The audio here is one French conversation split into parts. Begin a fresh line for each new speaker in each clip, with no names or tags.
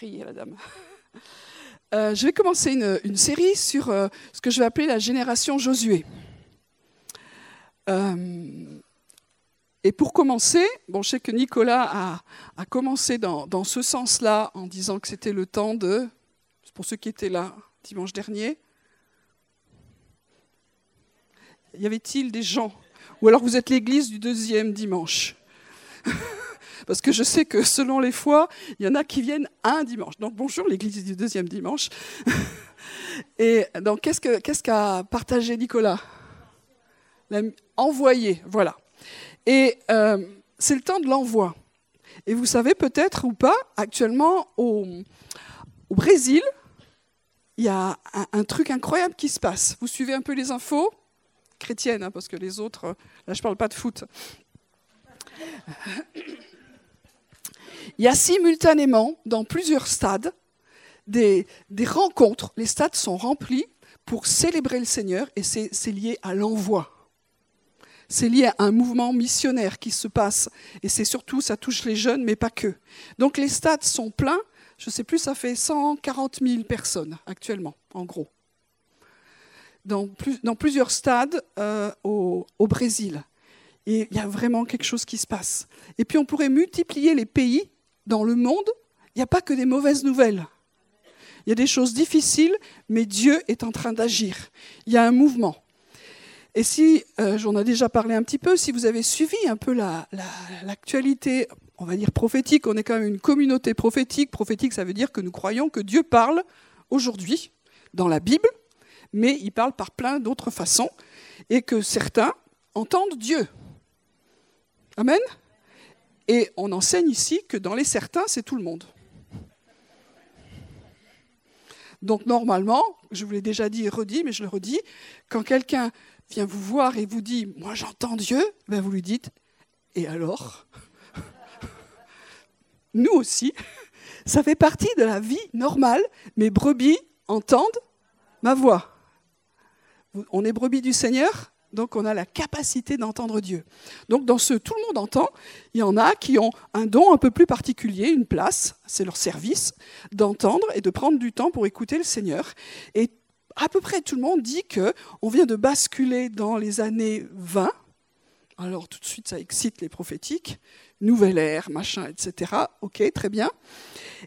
Euh, je vais commencer une, série sur euh, ce que je vais appeler la génération Josué. Euh, et pour commencer, bon, je sais que Nicolas a, commencé dans ce sens-là en disant que c'était le temps de, pour ceux qui étaient là dimanche dernier, y avait-il des gens? Ou alors vous êtes l'église du deuxième dimanche? parce que je sais que selon les fois, il y en a qui viennent un dimanche. Donc bonjour l'église du deuxième dimanche. Et donc qu'est-ce qu'a partagé Nicolas? Envoyer, voilà. Et euh, c'est le temps de l'envoi. Et vous savez peut-être ou pas, actuellement au, Brésil, il y a un, truc incroyable qui se passe. Vous suivez un peu les infos? Chrétiennes, hein, parce que les autres, là je ne parle pas de foot. Il y a simultanément, dans plusieurs stades, des, rencontres. Les stades sont remplis pour célébrer le Seigneur et c'est lié à l'envoi. C'est lié à un mouvement missionnaire qui se passe. Et c'est surtout, ça touche les jeunes, mais pas que. Donc les stades sont pleins. Je ne sais plus, ça fait 140 000 personnes actuellement, en gros. Dans, plusieurs stades euh, au Brésil. Et il y a vraiment quelque chose qui se passe. Et puis on pourrait multiplier les pays dans le monde. Il n'y a pas que des mauvaises nouvelles. Il y a des choses difficiles, mais Dieu est en train d'agir. Il y a un mouvement. Et si, euh, j'en ai déjà parlé un petit peu, si vous avez suivi un peu l'actualité, on va dire prophétique, on est quand même une communauté prophétique. Prophétique, ça veut dire que nous croyons que Dieu parle aujourd'hui dans la Bible, mais il parle par plein d'autres façons, et que certains entendent Dieu. Amen? Et on enseigne ici que dans les certains, c'est tout le monde. Donc normalement, je vous l'ai déjà dit et redit, mais je le redis, quand quelqu'un vient vous voir et vous dit Moi j'entends Dieu, ben vous lui dites Et alors Nous aussi, ça fait partie de la vie normale. Mes brebis entendent ma voix. On est brebis du Seigneur? Donc on a la capacité d'entendre Dieu. Donc dans ce tout le monde entend, il y en a qui ont un don un peu plus particulier, une place, c'est leur service, d'entendre et de prendre du temps pour écouter le Seigneur. Et à peu près tout le monde dit que on vient de basculer dans les années 20. Alors tout de suite ça excite les prophétiques, nouvelle ère, machin, etc. Ok, très bien.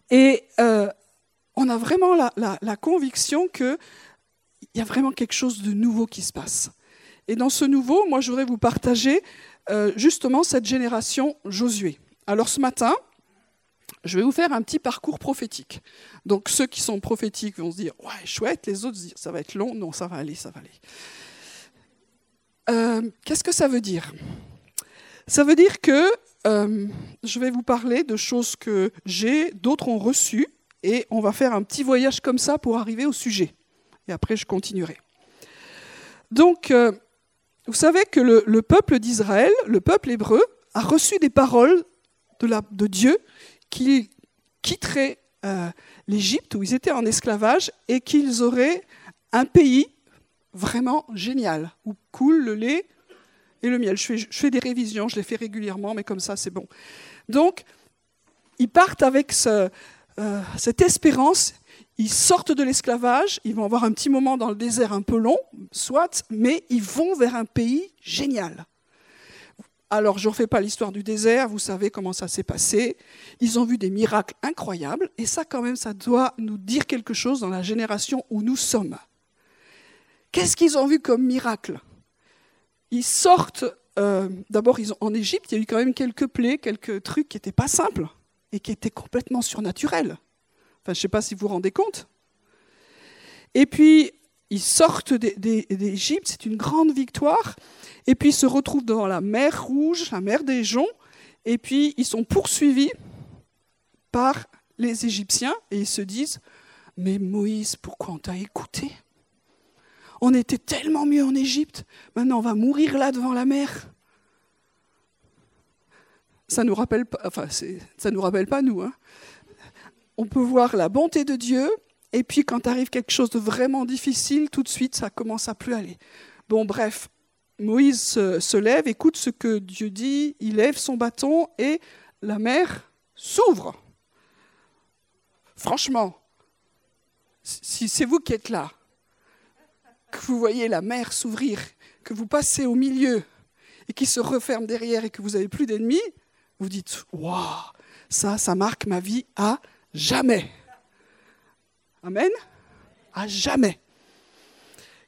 Et euh, on a vraiment la, la conviction qu'il y a vraiment quelque chose de nouveau qui se passe. Et dans ce nouveau, moi, je voudrais vous partager euh, justement cette génération Josué. Alors ce matin, je vais vous faire un petit parcours prophétique. Donc ceux qui sont prophétiques vont se dire ouais chouette, les autres se ça va être long, non ça va aller, ça va aller. Euh, qu'est-ce que ça veut dire? Ça veut dire que euh, je vais vous parler de choses que j'ai, d'autres ont reçues, et on va faire un petit voyage comme ça pour arriver au sujet. Et après je continuerai. Donc vous savez que le, peuple d'Israël, le peuple hébreu, a reçu des paroles de, Dieu qu'ils quitteraient euh, l'Égypte où ils étaient en esclavage et qu'ils auraient un pays vraiment génial où coule le lait et le miel. Je fais, des révisions, je les fais régulièrement, mais comme ça c'est bon. Donc, ils partent avec euh, cette espérance ils sortent de l'esclavage, ils vont avoir un petit moment dans le désert un peu long, soit, mais ils vont vers un pays génial. Alors, je ne refais pas l'histoire du désert, vous savez comment ça s'est passé. Ils ont vu des miracles incroyables, et ça, quand même, ça doit nous dire quelque chose dans la génération où nous sommes. Qu'est-ce qu'ils ont vu comme miracle? Ils sortent, euh, d'abord, en Égypte, il y a eu quand même quelques plaies, quelques trucs qui n'étaient pas simples et qui étaient complètement surnaturels. Enfin, je ne sais pas si vous vous rendez compte. Et puis, ils sortent d'Égypte, c'est une grande victoire. Et puis, ils se retrouvent dans la mer Rouge, la mer des Joncs. Et puis, ils sont poursuivis par les Égyptiens et ils se disent Mais Moïse, pourquoi on t'a écouté? On était tellement mieux en Égypte, maintenant on va mourir là devant la mer. Ça nous rappelle enfin, ça nous rappelle pas nous, hein on peut voir la bonté de Dieu, et puis quand arrive quelque chose de vraiment difficile, tout de suite, ça commence à plus aller. Bon, bref, Moïse se, lève, écoute ce que Dieu dit, il lève son bâton et la mer s'ouvre. franchement, si c'est vous qui êtes là, que vous voyez la mer s'ouvrir, que vous passez au milieu et qui se referme derrière et que vous n'avez plus d'ennemis, vous dites Waouh, ça, ça marque ma vie à jamais. Amen À jamais.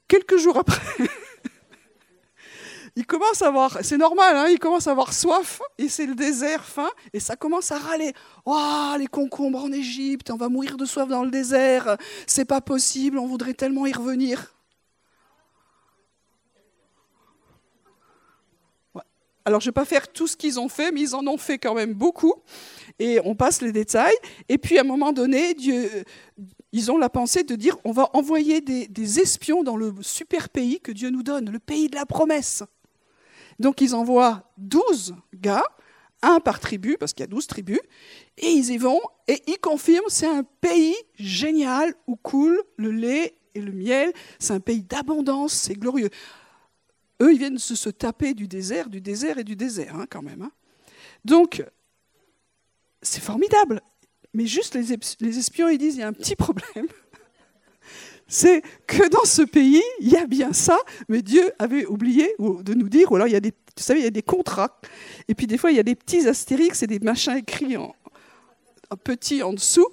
Quelques jours après, il commence à avoir, c'est normal, hein, il commence à avoir soif, et c'est le désert, faim, et ça commence à râler. Oh, les concombres en Égypte, on va mourir de soif dans le désert, c'est pas possible, on voudrait tellement y revenir. Alors, je ne vais pas faire tout ce qu'ils ont fait, mais ils en ont fait quand même beaucoup. Et on passe les détails. Et puis, à un moment donné, Dieu, ils ont la pensée de dire on va envoyer des, des, espions dans le super pays que Dieu nous donne, le pays de la promesse. Donc, ils envoient 12 gars, un par tribu, parce qu'il y a 12 tribus, et ils y vont, et ils confirment c'est un pays génial où coule le lait et le miel. C'est un pays d'abondance, c'est glorieux. Eux, ils viennent se, taper du désert, du désert et du désert, hein, quand même. Hein. Donc, c'est formidable. Mais juste les, les espions, ils disent, il y a un petit problème. c'est que dans ce pays, il y a bien ça, mais Dieu avait oublié de nous dire, ou alors il y a des, vous savez, il y a des contrats, et puis des fois il y a des petits astérix et des machins écrits en, en petit en dessous,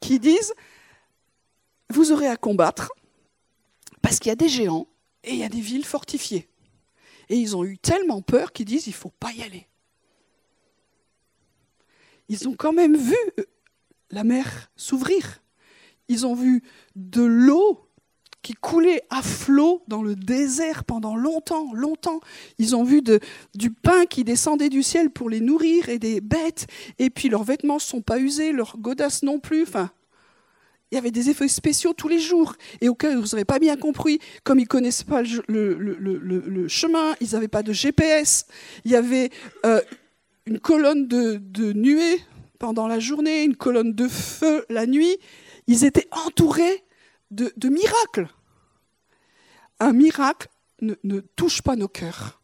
qui disent, vous aurez à combattre, parce qu'il y a des géants et il y a des villes fortifiées. Et ils ont eu tellement peur qu'ils disent il ne faut pas y aller. Ils ont quand même vu euh, la mer s'ouvrir. Ils ont vu de l'eau qui coulait à flot dans le désert pendant longtemps, longtemps. Ils ont vu du pain qui descendait du ciel pour les nourrir et des bêtes. Et puis leurs vêtements ne sont pas usés, leurs godasses non plus. Enfin, il y avait des effets spéciaux tous les jours. Et au cas où n'avez pas bien compris, comme ils ne connaissaient pas le, chemin, ils n'avaient pas de GPS, il y avait euh, une colonne de, de, nuée pendant la journée, une colonne de feu la nuit. Ils étaient entourés de, miracles. Un miracle ne, ne touche pas nos cœurs.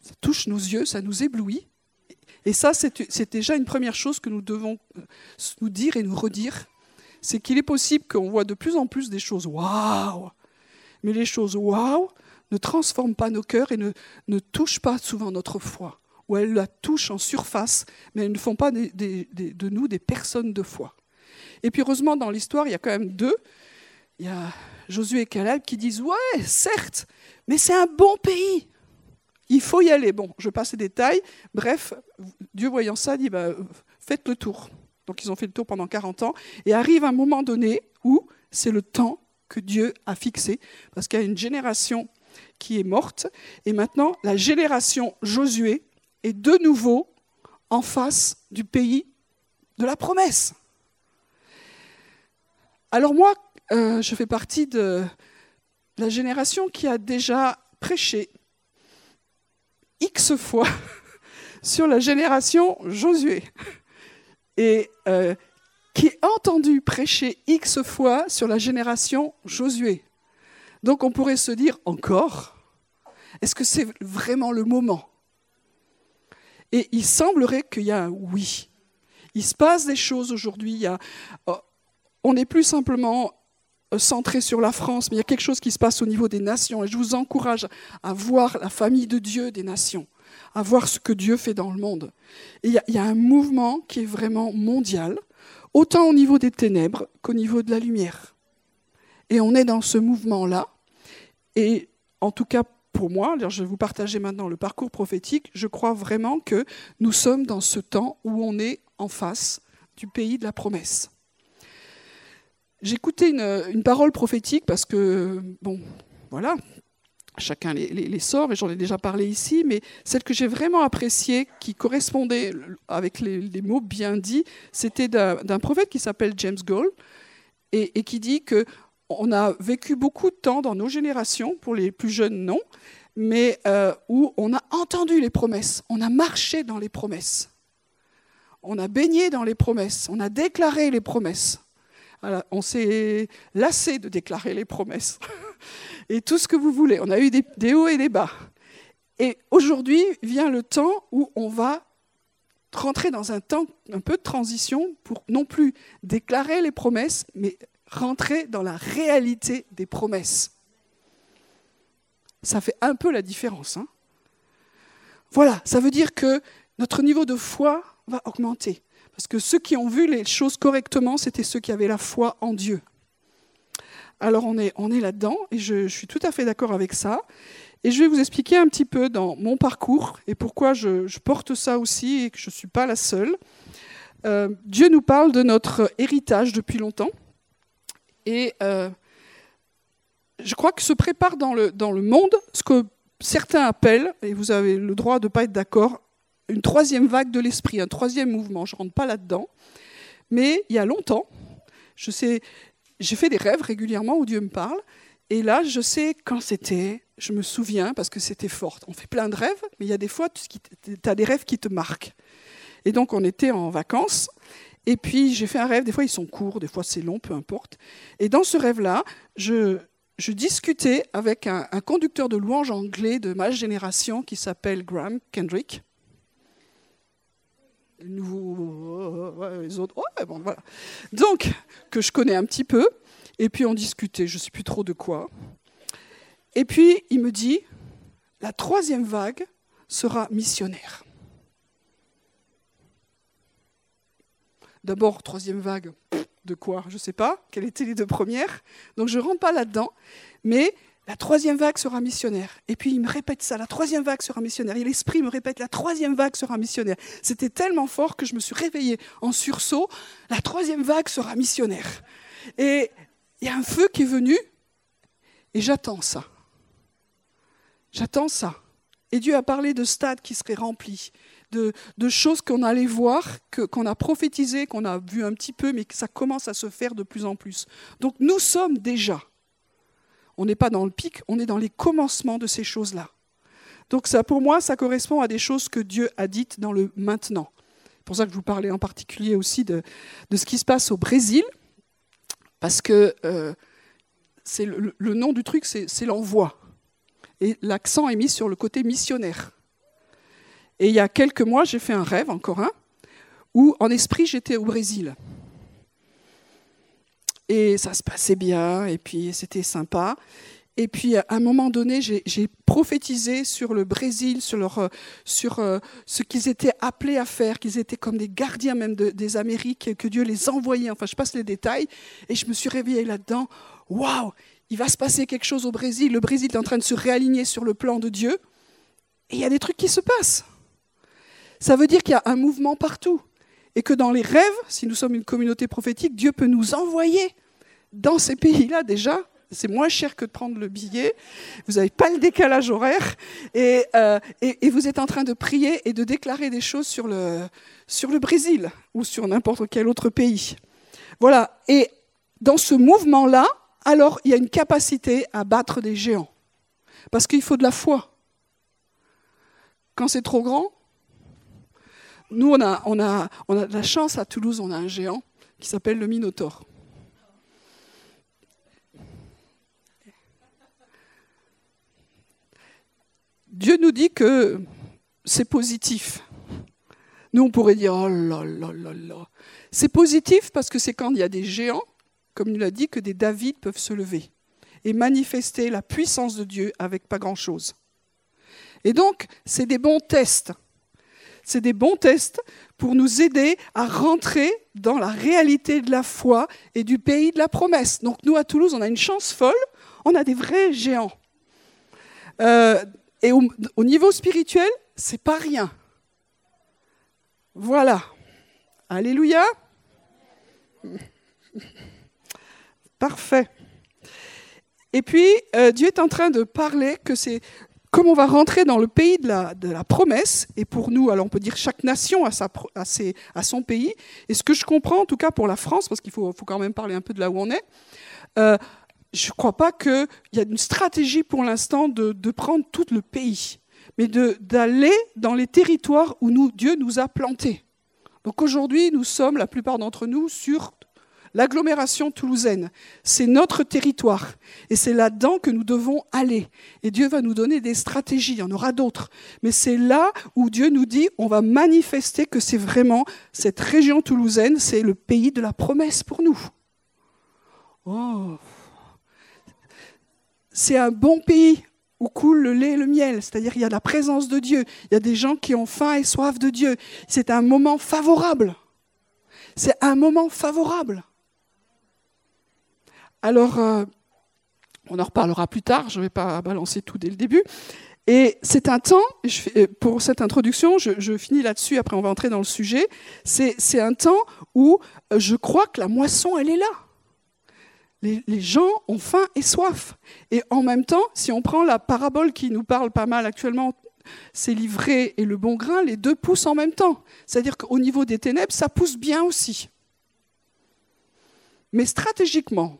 Ça touche nos yeux, ça nous éblouit. Et ça, c'est déjà une première chose que nous devons euh, nous dire et nous redire c'est qu'il est possible qu'on voit de plus en plus des choses waouh, mais les choses waouh ne transforment pas nos cœurs et ne, ne touchent pas souvent notre foi, ou elles la touchent en surface, mais elles ne font pas de nous des personnes de foi. Et puis heureusement, dans l'histoire, il y a quand même deux. Il y a Josué et Caleb qui disent Ouais, certes, mais c'est un bon pays. Il faut y aller. Bon, je passe les détails. Bref, Dieu voyant ça dit bah, Faites le tour. Donc ils ont fait le tour pendant 40 ans. Et arrive un moment donné où c'est le temps que Dieu a fixé, parce qu'il y a une génération qui est morte. Et maintenant, la génération Josué est de nouveau en face du pays de la promesse. Alors moi, euh, je fais partie de la génération qui a déjà prêché X fois sur la génération Josué et euh, qui a entendu prêcher X fois sur la génération Josué. Donc on pourrait se dire encore, est-ce que c'est vraiment le moment? Et il semblerait qu'il y a un oui. Il se passe des choses aujourd'hui. Oh, on n'est plus simplement euh, centré sur la France, mais il y a quelque chose qui se passe au niveau des nations. Et je vous encourage à voir la famille de Dieu des nations à voir ce que Dieu fait dans le monde. il y, a un mouvement qui est vraiment mondial, autant au niveau des ténèbres qu'au niveau de la lumière. Et on est dans ce mouvement-là. Et en tout cas, pour moi, je vais vous partager maintenant le parcours prophétique, je crois vraiment que nous sommes dans ce temps où on est en face du pays de la promesse. J'écoutais une parole prophétique parce que, bon, voilà, chacun les, sort, et j'en ai déjà parlé ici, mais celle que j'ai vraiment appréciée, qui correspondait avec les, mots bien dits, c'était d'un prophète qui s'appelle James Gold, et, qui dit que on a vécu beaucoup de temps dans nos générations, pour les plus jeunes non, mais euh, où on a entendu les promesses, on a marché dans les promesses, on a baigné dans les promesses, on a déclaré les promesses. on s'est lassé de déclarer les promesses. et tout ce que vous voulez. On a eu des, hauts et des bas. Et aujourd'hui vient le temps où on va rentrer dans un temps un peu de transition pour non plus déclarer les promesses, mais rentrer dans la réalité des promesses. Ça fait un peu la différence. Hein voilà, ça veut dire que notre niveau de foi va augmenter. Parce que ceux qui ont vu les choses correctement, c'était ceux qui avaient la foi en Dieu. Alors on est, là-dedans, et je, suis tout à fait d'accord avec ça. Et je vais vous expliquer un petit peu dans mon parcours et pourquoi je, porte ça aussi et que je ne suis pas la seule. Euh, Dieu nous parle de notre héritage depuis longtemps. Et euh, je crois que se prépare dans le monde ce que certains appellent, et vous avez le droit de ne pas être d'accord, une troisième vague de l'esprit, un troisième mouvement. Je ne rentre pas là-dedans. Mais il y a longtemps, je sais, j'ai fait des rêves régulièrement où Dieu me parle. Et là, je sais quand c'était, je me souviens parce que c'était fort. On fait plein de rêves, mais il y a des fois, tu as des rêves qui te marquent. Et donc, on était en vacances. Et puis, j'ai fait un rêve. Des fois, ils sont courts, des fois, c'est long, peu importe. Et dans ce rêve-là, je, discutais avec un, conducteur de louanges anglais de ma génération qui s'appelle Graham Kendrick les autres. Donc, que je connais un petit peu, et puis on discutait, je ne sais plus trop de quoi. Et puis, il me dit, la troisième vague sera missionnaire. D'abord, troisième vague, de quoi? Je ne sais pas. Quelles étaient les deux premières? Donc, je ne rentre pas là-dedans. Mais la troisième vague sera missionnaire. Et puis il me répète ça, la troisième vague sera missionnaire. Et l'esprit me répète, la troisième vague sera missionnaire. C'était tellement fort que je me suis réveillée en sursaut, la troisième vague sera missionnaire. Et il y a un feu qui est venu, et j'attends ça. J'attends ça. Et Dieu a parlé de stades qui seraient remplis, de, choses qu'on allait voir, qu'on a prophétisé, qu'on a vu un petit peu, mais que ça commence à se faire de plus en plus. Donc nous sommes déjà on n'est pas dans le pic, on est dans les commencements de ces choses-là. Donc ça, pour moi, ça correspond à des choses que Dieu a dites dans le maintenant. C'est pour ça que je vous parlais en particulier aussi de, ce qui se passe au Brésil, parce que euh, c'est le, nom du truc, c'est l'envoi. Et l'accent est mis sur le côté missionnaire. Et il y a quelques mois, j'ai fait un rêve, encore un, où en esprit j'étais au Brésil. Et ça se passait bien, et puis c'était sympa. Et puis, à un moment donné, j'ai prophétisé sur le Brésil, sur, sur euh, ce qu'ils étaient appelés à faire, qu'ils étaient comme des gardiens même des Amériques, que Dieu les envoyait. Enfin, je passe les détails. Et je me suis réveillée là-dedans. Waouh, il va se passer quelque chose au Brésil. Le Brésil est en train de se réaligner sur le plan de Dieu. Et il y a des trucs qui se passent. Ça veut dire qu'il y a un mouvement partout. Et que dans les rêves, si nous sommes une communauté prophétique, Dieu peut nous envoyer dans ces pays-là déjà. C'est moins cher que de prendre le billet. Vous n'avez pas le décalage horaire. Euh, et, vous êtes en train de prier et de déclarer des choses sur le, sur le Brésil ou sur n'importe quel autre pays. Voilà. Et dans ce mouvement-là, alors il y a une capacité à battre des géants. Parce qu'il faut de la foi. Quand c'est trop grand, nous, on a, de la chance à Toulouse, on a un géant qui s'appelle le Minotaure. Dieu nous dit que c'est positif. Nous, on pourrait dire, oh là là là là. C'est positif parce que c'est quand il y a des géants, comme il l'a dit, que des David peuvent se lever et manifester la puissance de Dieu avec pas grand-chose. Et donc, c'est des bons tests. C'est des bons tests pour nous aider à rentrer dans la réalité de la foi et du pays de la promesse. Donc nous, à Toulouse, on a une chance folle, on a des vrais géants. Euh, et au, niveau spirituel, c'est pas rien. Voilà. Alléluia. Parfait. Et puis, euh, Dieu est en train de parler que c'est comme on va rentrer dans le pays de la, promesse, et pour nous, alors on peut dire chaque nation a, son pays, et ce que je comprends, en tout cas pour la France, parce qu'il faut, quand même parler un peu de là où on est, euh, je ne crois pas qu'il y a une stratégie pour l'instant de, prendre tout le pays, mais d'aller dans les territoires où Dieu nous a plantés. Donc aujourd'hui, nous sommes, la plupart d'entre nous, sur l'agglomération toulousaine. C'est notre territoire. Et c'est là-dedans que nous devons aller. Et Dieu va nous donner des stratégies, il y en aura d'autres. Mais c'est là où Dieu nous dit, on va manifester que c'est vraiment cette région toulousaine, c'est le pays de la promesse pour nous. Oh. C'est un bon pays où coule le lait et le miel, c'est-à-dire il y a la présence de Dieu, il y a des gens qui ont faim et soif de Dieu. C'est un moment favorable. C'est un moment favorable. Alors, euh, on en reparlera plus tard, je ne vais pas balancer tout dès le début. Et c'est un temps, euh, pour cette introduction, je, finis là-dessus, après on va entrer dans le sujet, c'est un temps où euh, je crois que la moisson, elle est là. Les, gens ont faim et soif. Et en même temps, si on prend la parabole qui nous parle pas mal actuellement, c'est l'ivraie et le bon grain, les deux poussent en même temps. C'est-à-dire qu'au niveau des ténèbres, ça pousse bien aussi. Mais stratégiquement,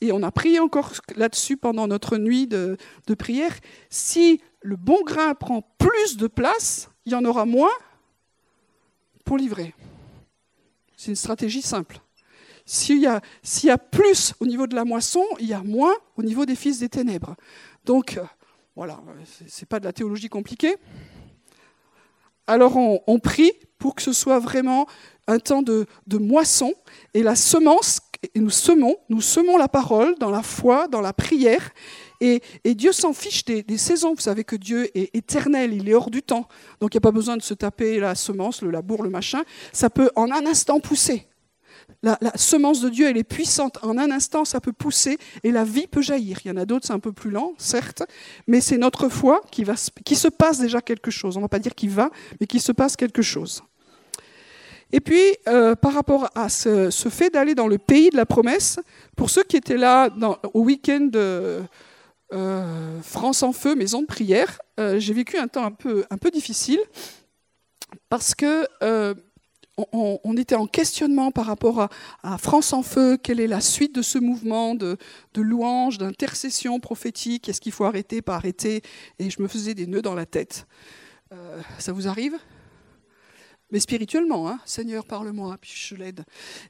et on a prié encore là-dessus pendant notre nuit de, prière, si le bon grain prend plus de place, il y en aura moins pour livrer. C'est une stratégie simple. S'il y, a, plus au niveau de la moisson, il y a moins au niveau des fils des ténèbres. Donc, euh, voilà, ce n'est pas de la théologie compliquée. Alors, on, prie pour que ce soit vraiment un temps de moisson et la semence et nous semons, nous semons la parole dans la foi, dans la prière. Et, Dieu s'en fiche des, saisons. Vous savez que Dieu est éternel, il est hors du temps. Donc il n'y a pas besoin de se taper la semence, le labour, le machin. Ça peut en un instant pousser. La, semence de Dieu, elle est puissante. En un instant, ça peut pousser et la vie peut jaillir. Il y en a d'autres, c'est un peu plus lent, certes, mais c'est notre foi qui, va, qui se passe déjà quelque chose. On ne va pas dire qu'il va, mais qu'il se passe quelque chose. Et puis, euh, par rapport à ce, fait d'aller dans le pays de la promesse, pour ceux qui étaient là au week-end de euh, France en Feu, maison de prière, euh, j'ai vécu un temps un peu, un peu difficile parce que on, était en questionnement par rapport à, France en Feu, quelle est la suite de ce mouvement de, de louange, d'intercession prophétique, est-ce qu'il faut arrêter, pas arrêter? Et je me faisais des nœuds dans la tête. ça vous arrive? Mais spirituellement, hein. Seigneur, parle-moi, puis je l'aide.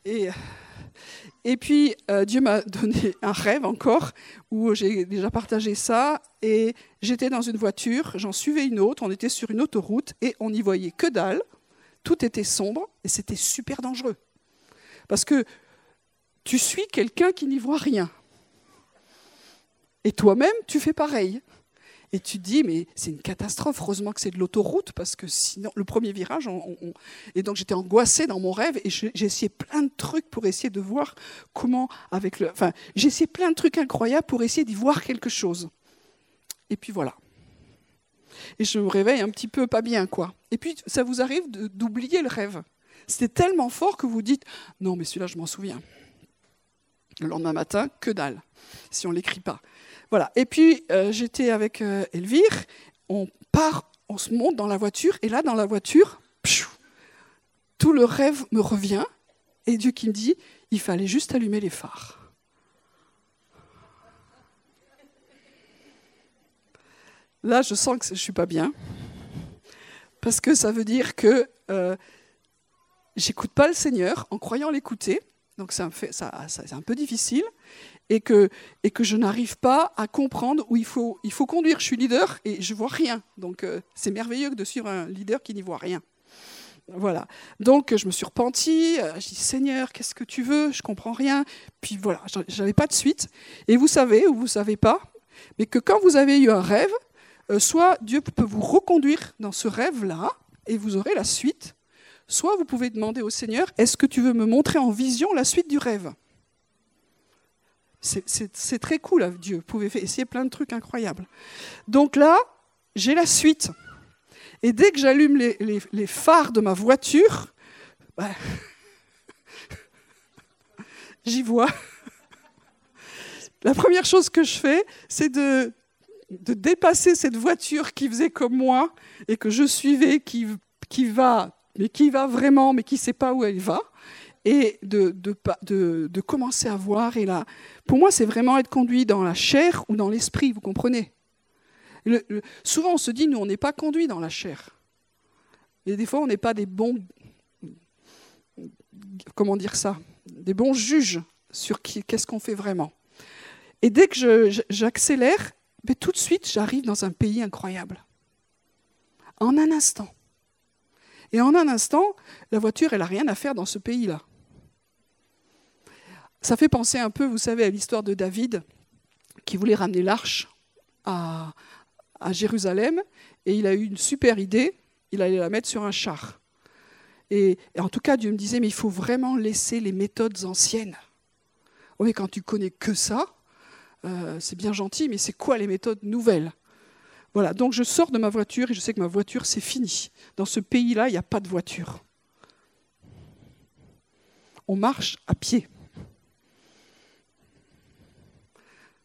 Et, puis, euh, Dieu m'a donné un rêve encore, où j'ai déjà partagé ça, et j'étais dans une voiture, j'en suivais une autre, on était sur une autoroute, et on n'y voyait que dalle, tout était sombre, et c'était super dangereux. Parce que tu suis quelqu'un qui n'y voit rien. Et toi-même, tu fais pareil. Et tu te dis, mais c'est une catastrophe. Heureusement que c'est de l'autoroute, parce que sinon, le premier virage, et donc j'étais angoissée dans mon rêve, et j'ai essayé plein de trucs pour essayer de voir comment, avec le. Enfin, j'ai essayé plein de trucs incroyables pour essayer d'y voir quelque chose. Et puis voilà. Et je me réveille un petit peu pas bien, quoi. Et puis, ça vous arrive d'oublier le rêve. C'était tellement fort que vous dites, non, mais celui-là, je m'en souviens. Le lendemain matin, que dalle, si on ne l'écrit pas. Voilà. Et puis, euh, j'étais avec euh, Elvire, on part, on se monte dans la voiture, et là, dans la voiture, tout le rêve me revient, et Dieu qui me dit, il fallait juste allumer les phares. Là, je sens que je ne suis pas bien, parce que ça veut dire que euh, j'écoute pas le Seigneur en croyant l'écouter, donc c'est un, peu difficile et que, je n'arrive pas à comprendre où il faut, conduire. Je suis leader et je vois rien. Donc euh, c'est merveilleux de suivre un leader qui n'y voit rien. Voilà. Donc je me suis repentie. Euh, je dis Seigneur, qu'est-ce que tu veux? Je comprends rien. Puis voilà, j'avais pas de suite. Et vous savez ou vous savez pas, mais que quand vous avez eu un rêve, euh, soit Dieu peut vous reconduire dans ce rêve-là et vous aurez la suite. Soit vous pouvez demander au Seigneur, est-ce que tu veux me montrer en vision la suite du rêve? C'est très cool, Dieu. Vous pouvez essayer plein de trucs incroyables. Donc là, j'ai la suite. Et dès que j'allume les, phares de ma voiture, bah, j'y vois. La première chose que je fais, c'est de, dépasser cette voiture qui faisait comme moi et que je suivais, qui va, mais qui va vraiment, mais qui ne sait pas où elle va et de, de, de, commencer à voir. Et là, pour moi, c'est vraiment être conduit dans la chair ou dans l'esprit, vous comprenez? Souvent, on se dit, nous, on n'est pas conduit dans la chair. Et des fois, on n'est pas des bons, comment dire ça des bons juges sur qu'est-ce qu'on fait vraiment. Et dès que j'accélère, tout de suite, j'arrive dans un pays incroyable. En un instant. Et en un instant, la voiture, elle n'a rien à faire dans ce pays-là. Ça fait penser un peu, vous savez, à l'histoire de David, qui voulait ramener l'arche à, Jérusalem, et il a eu une super idée, il allait la mettre sur un char. Et, en tout cas, Dieu me disait, mais il faut vraiment laisser les méthodes anciennes. Oui, quand tu connais que ça, euh, c'est bien gentil, mais c'est quoi les méthodes nouvelles? Voilà, donc je sors de ma voiture et je sais que ma voiture, c'est fini. Dans ce pays-là, il n'y a pas de voiture. On marche à pied.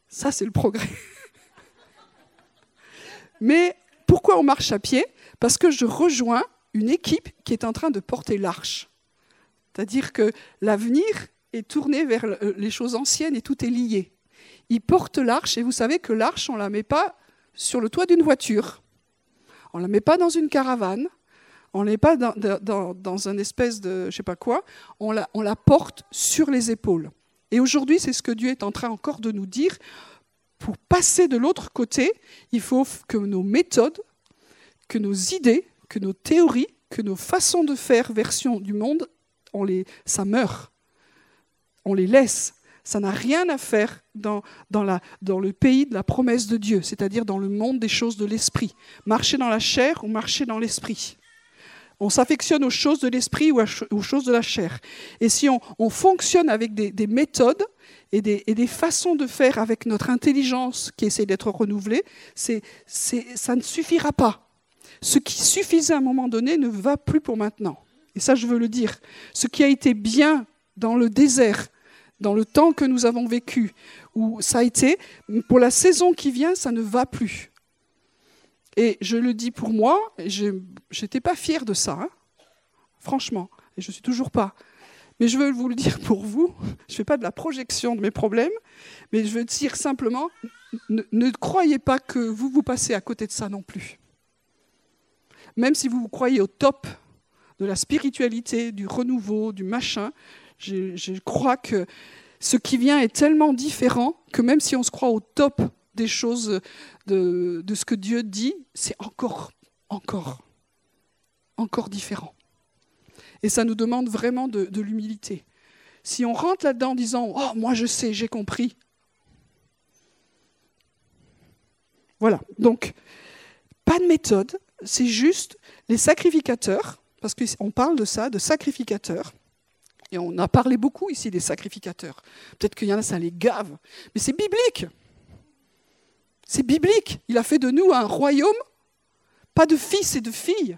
Ça, c'est le progrès. Mais pourquoi on marche à pied? Parce que je rejoins une équipe qui est en train de porter l'arche. C'est-à-dire que l'avenir est tourné vers les choses anciennes et tout est lié. Ils portent l'arche et vous savez que l'arche, on ne la met pas sur le toit d'une voiture. On ne la met pas dans une caravane. On n'est pas dans, un espèce de je sais pas quoi. On la, la porte sur les épaules. Et aujourd'hui, c'est ce que Dieu est en train encore de nous dire. Pour passer de l'autre côté, il faut que nos méthodes, que nos idées, que nos théories, que nos façons de faire version du monde, ça meurt. On les laisse. Ça n'a rien à faire dans, le pays de la promesse de Dieu, c'est-à-dire dans le monde des choses de l'esprit. Marcher dans la chair ou marcher dans l'esprit. On s'affectionne aux choses de l'esprit ou aux choses de la chair. Et si on, fonctionne avec des, méthodes et des, façons de faire avec notre intelligence qui essaie d'être renouvelée, ça ne suffira pas. Ce qui suffisait à un moment donné ne va plus pour maintenant. Et ça, je veux le dire. Ce qui a été bien dans le désert, dans le temps que nous avons vécu, où ça a été, pour la saison qui vient, ça ne va plus. Et je le dis pour moi, je n'étais pas fière de ça, hein. franchement, et je ne suis toujours pas. Mais je veux vous le dire pour vous, je ne fais pas de la projection de mes problèmes, mais je veux dire simplement, ne, ne croyez pas que vous vous passez à côté de ça non plus. Même si vous vous croyez au top de la spiritualité, du renouveau, du machin, je, crois que ce qui vient est tellement différent que même si on se croit au top des choses de, ce que Dieu dit, c'est encore, encore, encore différent. Et ça nous demande vraiment de, de l'humilité. Si on rentre là-dedans en disant Oh, moi je sais, j'ai compris. Voilà. Donc, pas de méthode, c'est juste les sacrificateurs, parce qu'on parle de ça, de sacrificateurs. Et on a parlé beaucoup ici des sacrificateurs. Peut-être qu'il y en a, ça les gave. Mais c'est biblique. C'est biblique. Il a fait de nous un royaume, pas de fils et de filles,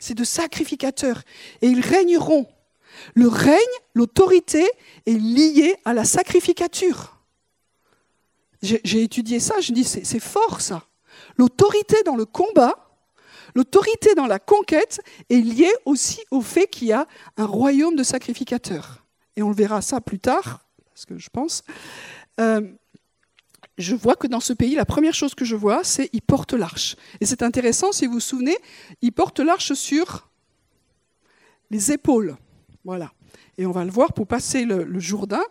c'est de sacrificateurs. Et ils régneront. Le règne, l'autorité est liée à la sacrificature. J'ai étudié ça, je dis, c'est fort ça. L'autorité dans le combat, l'autorité dans la conquête est liée aussi au fait qu'il y a un royaume de sacrificateurs. Et on le verra ça plus tard, parce que je pense. Euh, je vois que dans ce pays, la première chose que je vois, c'est qu'il porte l'arche. Et c'est intéressant, si vous vous souvenez, il porte l'arche sur les épaules. Voilà. Et on va le voir, pour passer le, Jourdain,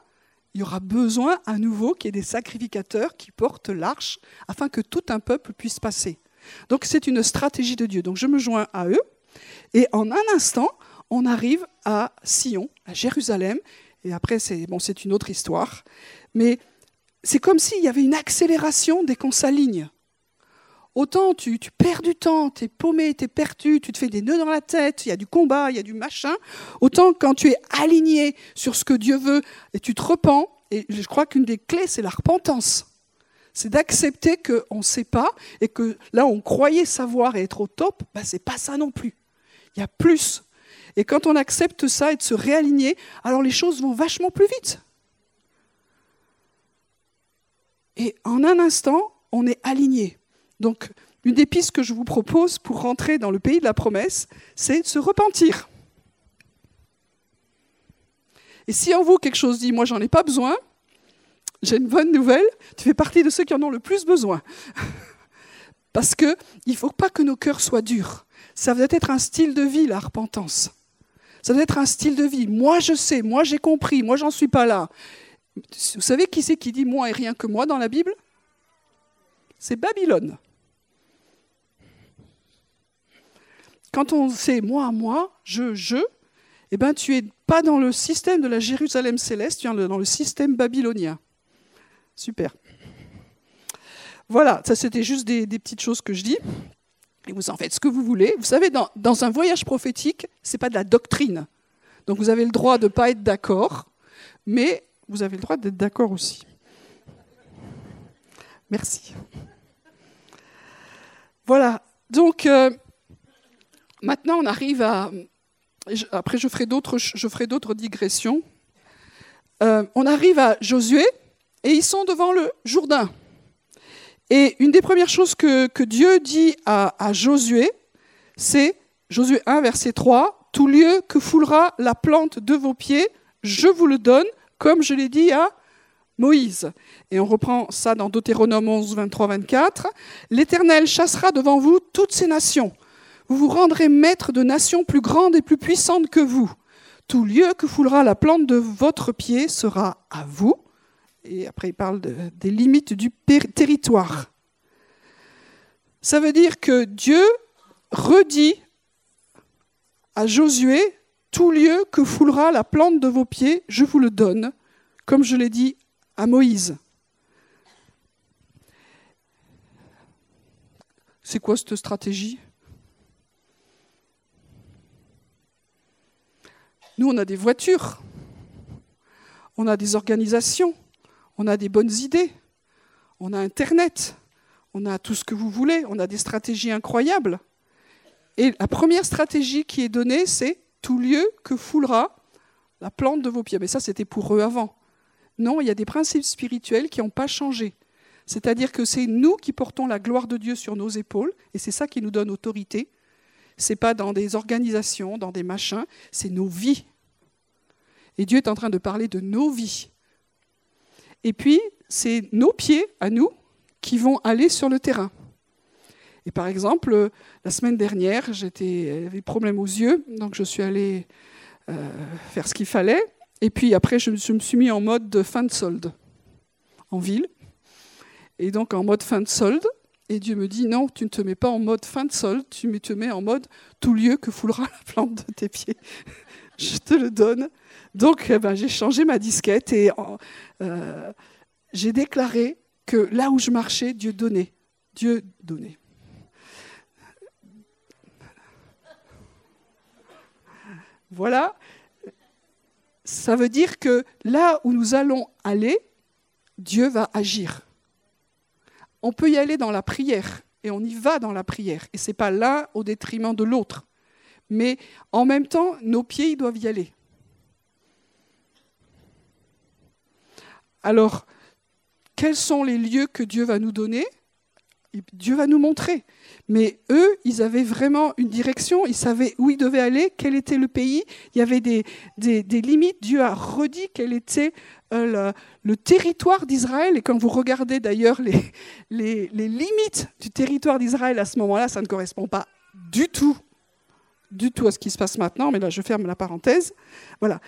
il y aura besoin à nouveau qu'il y ait des sacrificateurs qui portent l'arche afin que tout un peuple puisse passer. Donc c'est une stratégie de Dieu. Donc je me joins à eux. Et en un instant, on arrive à Sion, à Jérusalem. Et après, c'est une autre histoire. Mais c'est comme s'il y avait une accélération dès qu'on s'aligne. Autant tu, perds du temps, tu es paumé, tu es perdu, tu te fais des nœuds dans la tête, il y a du combat, il y a du machin. Autant quand tu es aligné sur ce que Dieu veut et tu te repens, et je crois qu'une des clés, c'est la repentance. C'est d'accepter qu'on ne sait pas et que là, on croyait savoir et être au top, ben, ce n'est pas ça non plus. Il y a plus. Et quand on accepte ça et de se réaligner, alors les choses vont vachement plus vite. Et en un instant, on est aligné. Donc, une des pistes que je vous propose pour rentrer dans le pays de la promesse, c'est de se repentir. Et si en vous quelque chose dit, moi j'en ai pas besoin, j'ai une bonne nouvelle, tu fais partie de ceux qui en ont le plus besoin. Parce qu'il ne faut pas que nos cœurs soient durs. Ça doit être un style de vie, la repentance. Ça doit être un style de vie. Moi, je sais, moi, j'ai compris, moi, j'en suis pas là. Vous savez qui c'est qui dit moi et rien que moi dans la Bible? C'est Babylone. Quand on sait moi, moi, je, je, eh ben, tu es pas dans le système de la Jérusalem céleste, tu es dans le système babylonien. Super. Voilà, ça c'était juste des, petites choses que je dis. Et vous en faites ce que vous voulez. Vous savez, dans, un voyage prophétique, ce n'est pas de la doctrine. Donc vous avez le droit de ne pas être d'accord, mais vous avez le droit d'être d'accord aussi. Merci. Voilà. Donc, euh, maintenant, on arrive à. Après, je ferai d'autres, je ferai d'autres digressions. Euh, on arrive à Josué et ils sont devant le Jourdain. Et une des premières choses que, Dieu dit à, Josué, c'est Josué 1, verset 3, Tout lieu que foulera la plante de vos pieds, je vous le donne, comme je l'ai dit à Moïse. Et on reprend ça dans Deutéronome 11, 23, 24. L'Éternel chassera devant vous toutes ces nations. Vous vous rendrez maître de nations plus grandes et plus puissantes que vous. Tout lieu que foulera la plante de votre pied sera à vous. Et après, il parle des limites du territoire. Ça veut dire que Dieu redit à Josué tout lieu que foulera la plante de vos pieds, je vous le donne, comme je l'ai dit à Moïse. C'est quoi cette stratégie? Nous, on a des voitures, on a des organisations, on a des bonnes idées, on a Internet, on a tout ce que vous voulez, on a des stratégies incroyables. Et la première stratégie qui est donnée, c'est tout lieu que foulera la plante de vos pieds. Mais ça, c'était pour eux avant. Non, il y a des principes spirituels qui n'ont pas changé. C'est-à-dire que c'est nous qui portons la gloire de Dieu sur nos épaules, et c'est ça qui nous donne autorité. Ce n'est pas dans des organisations, dans des machins, c'est nos vies. Et Dieu est en train de parler de nos vies. Et puis, c'est nos pieds, à nous, qui vont aller sur le terrain. Et par exemple, la semaine dernière, j'avais des problèmes aux yeux, donc je suis allée euh, faire ce qu'il fallait. Et puis après, je, me suis mis en mode de fin de solde en ville. Et donc en mode fin de solde. Et Dieu me dit non, tu ne te mets pas en mode fin de solde, tu te mets en mode tout lieu que foulera la plante de tes pieds. je te le donne. Donc eh ben, j'ai changé ma disquette et euh, j'ai déclaré que là où je marchais, Dieu donnait. Dieu donnait. Voilà. Ça veut dire que là où nous allons aller, Dieu va agir. On peut y aller dans la prière, et on y va dans la prière. Et ce n'est pas l'un au détriment de l'autre. Mais en même temps, nos pieds, ils doivent y aller. Alors, quels sont les lieux que Dieu va nous donner? Dieu va nous montrer. Mais eux, ils avaient vraiment une direction, ils savaient où ils devaient aller, quel était le pays. Il y avait des, limites. Dieu a redit quel était euh, le, territoire d'Israël. Et quand vous regardez d'ailleurs les, limites du territoire d'Israël à ce moment-là, ça ne correspond pas du tout à ce qui se passe maintenant. Mais là, je ferme la parenthèse. Voilà.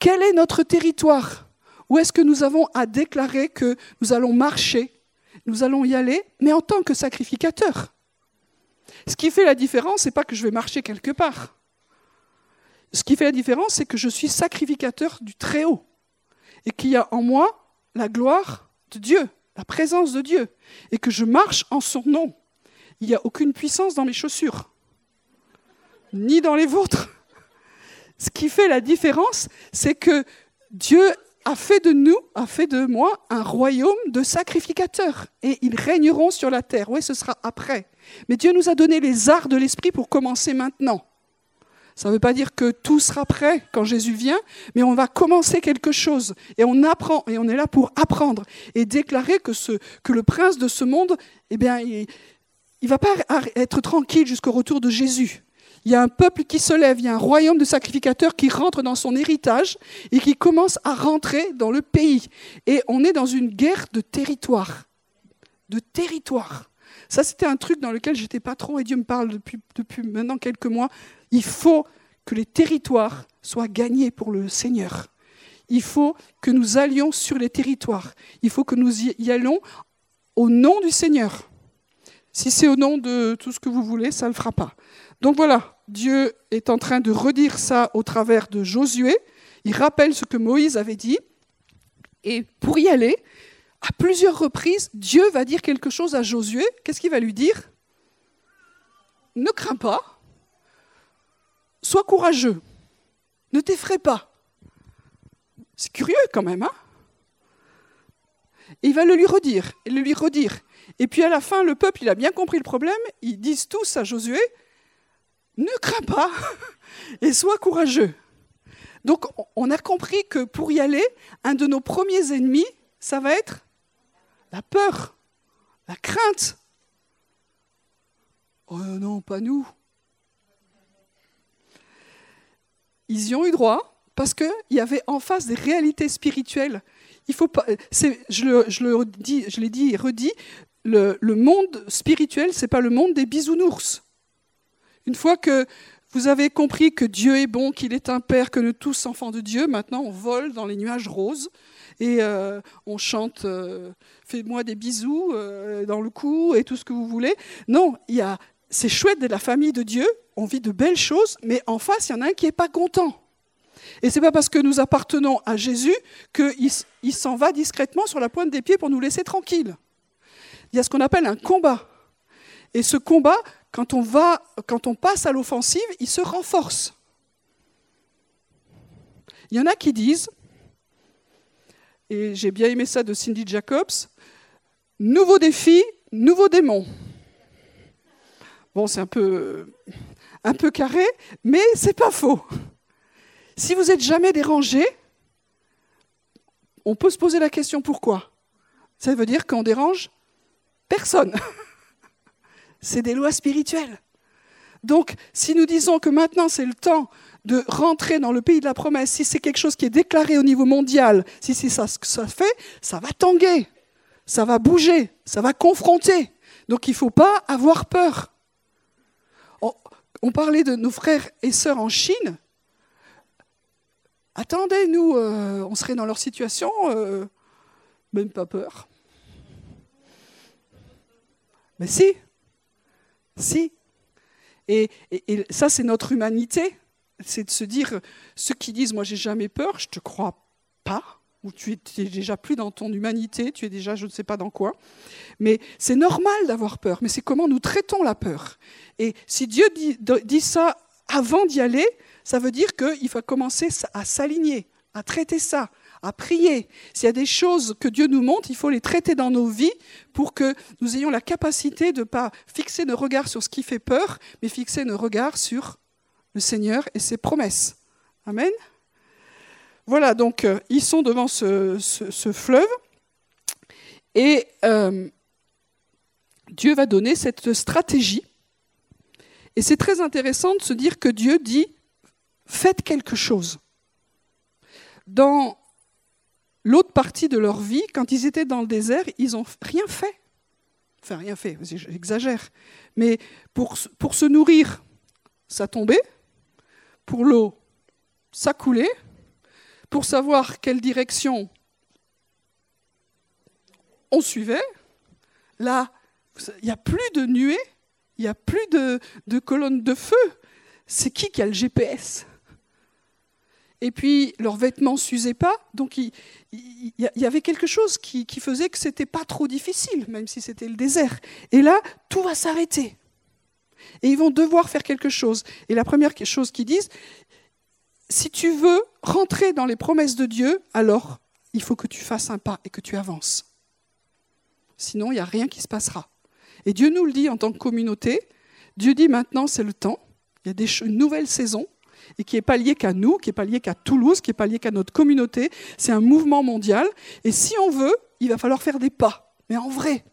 Quel est notre territoire? Où est-ce que nous avons à déclarer que nous allons marcher nous allons y aller, mais en tant que sacrificateur? Ce qui fait la différence, ce n'est pas que je vais marcher quelque part. Ce qui fait la différence, c'est que je suis sacrificateur du Très-Haut et qu'il y a en moi la gloire de Dieu, la présence de Dieu, et que je marche en son nom. Il n'y a aucune puissance dans mes chaussures, ni dans les vôtres. Ce qui fait la différence, c'est que Dieu a fait de nous, a fait de moi un royaume de sacrificateurs. Et ils régneront sur la terre. Oui, ce sera après. Mais Dieu nous a donné les arts de l'esprit pour commencer maintenant. Ça ne veut pas dire que tout sera prêt quand Jésus vient, mais on va commencer quelque chose. Et on apprend, et on est là pour apprendre et déclarer que, le prince de ce monde, eh bien, il ne va pas être tranquille jusqu'au retour de Jésus. Il y a un peuple qui se lève, il y a un royaume de sacrificateurs qui rentre dans son héritage et qui commence à rentrer dans le pays. Et on est dans une guerre de territoire. De territoire. Ça, c'était un truc dans lequel j'étais pas trop, et Dieu me parle depuis, depuis maintenant quelques mois. Il faut que les territoires soit gagné pour le Seigneur. Il faut que nous allions sur les territoires. Il faut que nous y allons au nom du Seigneur. Si c'est au nom de tout ce que vous voulez, ça ne le fera pas. Donc voilà, Dieu est en train de redire ça au travers de Josué. Il rappelle ce que Moïse avait dit. Et pour y aller, à plusieurs reprises, Dieu va dire quelque chose à Josué. Qu'est-ce qu'il va lui dire? Ne crains pas. Sois courageux. Ne t'effraie pas. C'est curieux quand même, hein? Et il va le lui redire, et le lui redire. Et puis à la fin, le peuple, il a bien compris le problème. Ils disent tous à Josué, ne crains pas et sois courageux. Donc on a compris que pour y aller, un de nos premiers ennemis, ça va être la peur, la crainte. Oh non, pas nous. Ils y ont eu droit parce qu'il y avait en face des réalités spirituelles. Il faut pas, je, le, dis, je l'ai dit et redit, le, monde spirituel, ce n'est pas le monde des bisounours. Une fois que vous avez compris que Dieu est bon, qu'il est un Père, que nous tous enfants de Dieu, maintenant on vole dans les nuages roses et euh, on chante euh, Fais-moi des bisous euh, dans le cou et tout ce que vous voulez. Non, il c'est chouette de la famille de Dieu, on vit de belles choses, mais en face, il y en a un qui n'est pas content. Et ce n'est pas parce que nous appartenons à Jésus qu'il il s'en va discrètement sur la pointe des pieds pour nous laisser tranquilles. Il y a ce qu'on appelle un combat. Et ce combat, quand on, passe à l'offensive, il se renforce. Il y en a qui disent, et j'ai bien aimé ça de Cindy Jacobs, nouveau défi, nouveau démon. Bon, c'est un peu, un peu carré, mais c'est pas faux. Si vous n'êtes jamais dérangé, on peut se poser la question pourquoi. Ça veut dire qu'on dérange personne. C'est des lois spirituelles. Donc, si nous disons que maintenant c'est le temps de rentrer dans le pays de la promesse, si c'est quelque chose qui est déclaré au niveau mondial, si c'est ça ce que ça fait, ça va tanguer, ça va bouger, ça va confronter. Donc il ne faut pas avoir peur. On, parlait de nos frères et sœurs en Chine. Attendez, nous, euh, on serait dans leur situation, euh, même pas peur. Mais si, si. et ça, c'est notre humanité c'est de se dire, ceux qui disent, moi j'ai jamais peur, je te crois pas, ou tu es, déjà plus dans ton humanité, tu es déjà je ne sais pas dans quoi. Mais c'est normal d'avoir peur, mais c'est comment nous traitons la peur. Et si Dieu dit, dit ça avant d'y aller, ça veut dire qu'il faut commencer à s'aligner, à traiter ça, à prier. S'il y a des choses que Dieu nous montre, il faut les traiter dans nos vies pour que nous ayons la capacité de ne pas fixer nos regards sur ce qui fait peur, mais fixer nos regards sur le Seigneur et ses promesses. Amen. Voilà, donc euh, ils sont devant ce, fleuve et euh, Dieu va donner cette stratégie. Et c'est très intéressant de se dire que Dieu dit faites quelque chose. Dans l'autre partie de leur vie, quand ils étaient dans le désert, ils n'ont rien fait. Enfin, rien fait, j'exagère. Mais pour, se nourrir, ça tombait pour l'eau, ça coulait. Pour savoir quelle direction on suivait, là, il n'y a plus de nuées, il n'y a plus de, de colonnes de feu. C'est qui qui a le GPS Et puis, leurs vêtements s'usaient pas, donc il, y avait quelque chose qui, faisait que ce n'était pas trop difficile, même si c'était le désert. Et là, tout va s'arrêter. Et ils vont devoir faire quelque chose. Et la première chose qu'ils disent, si tu veux rentrer dans les promesses de Dieu, alors il faut que tu fasses un pas et que tu avances. Sinon, il n'y a rien qui se passera. Et Dieu nous le dit en tant que communauté. Dieu dit maintenant, c'est le temps. Il y a une nouvelle saison et qui n'est pas liée qu'à nous, qui n'est pas liée qu'à Toulouse, qui n'est pas liée qu'à notre communauté. C'est un mouvement mondial. Et si on veut, il va falloir faire des pas. Mais en vrai,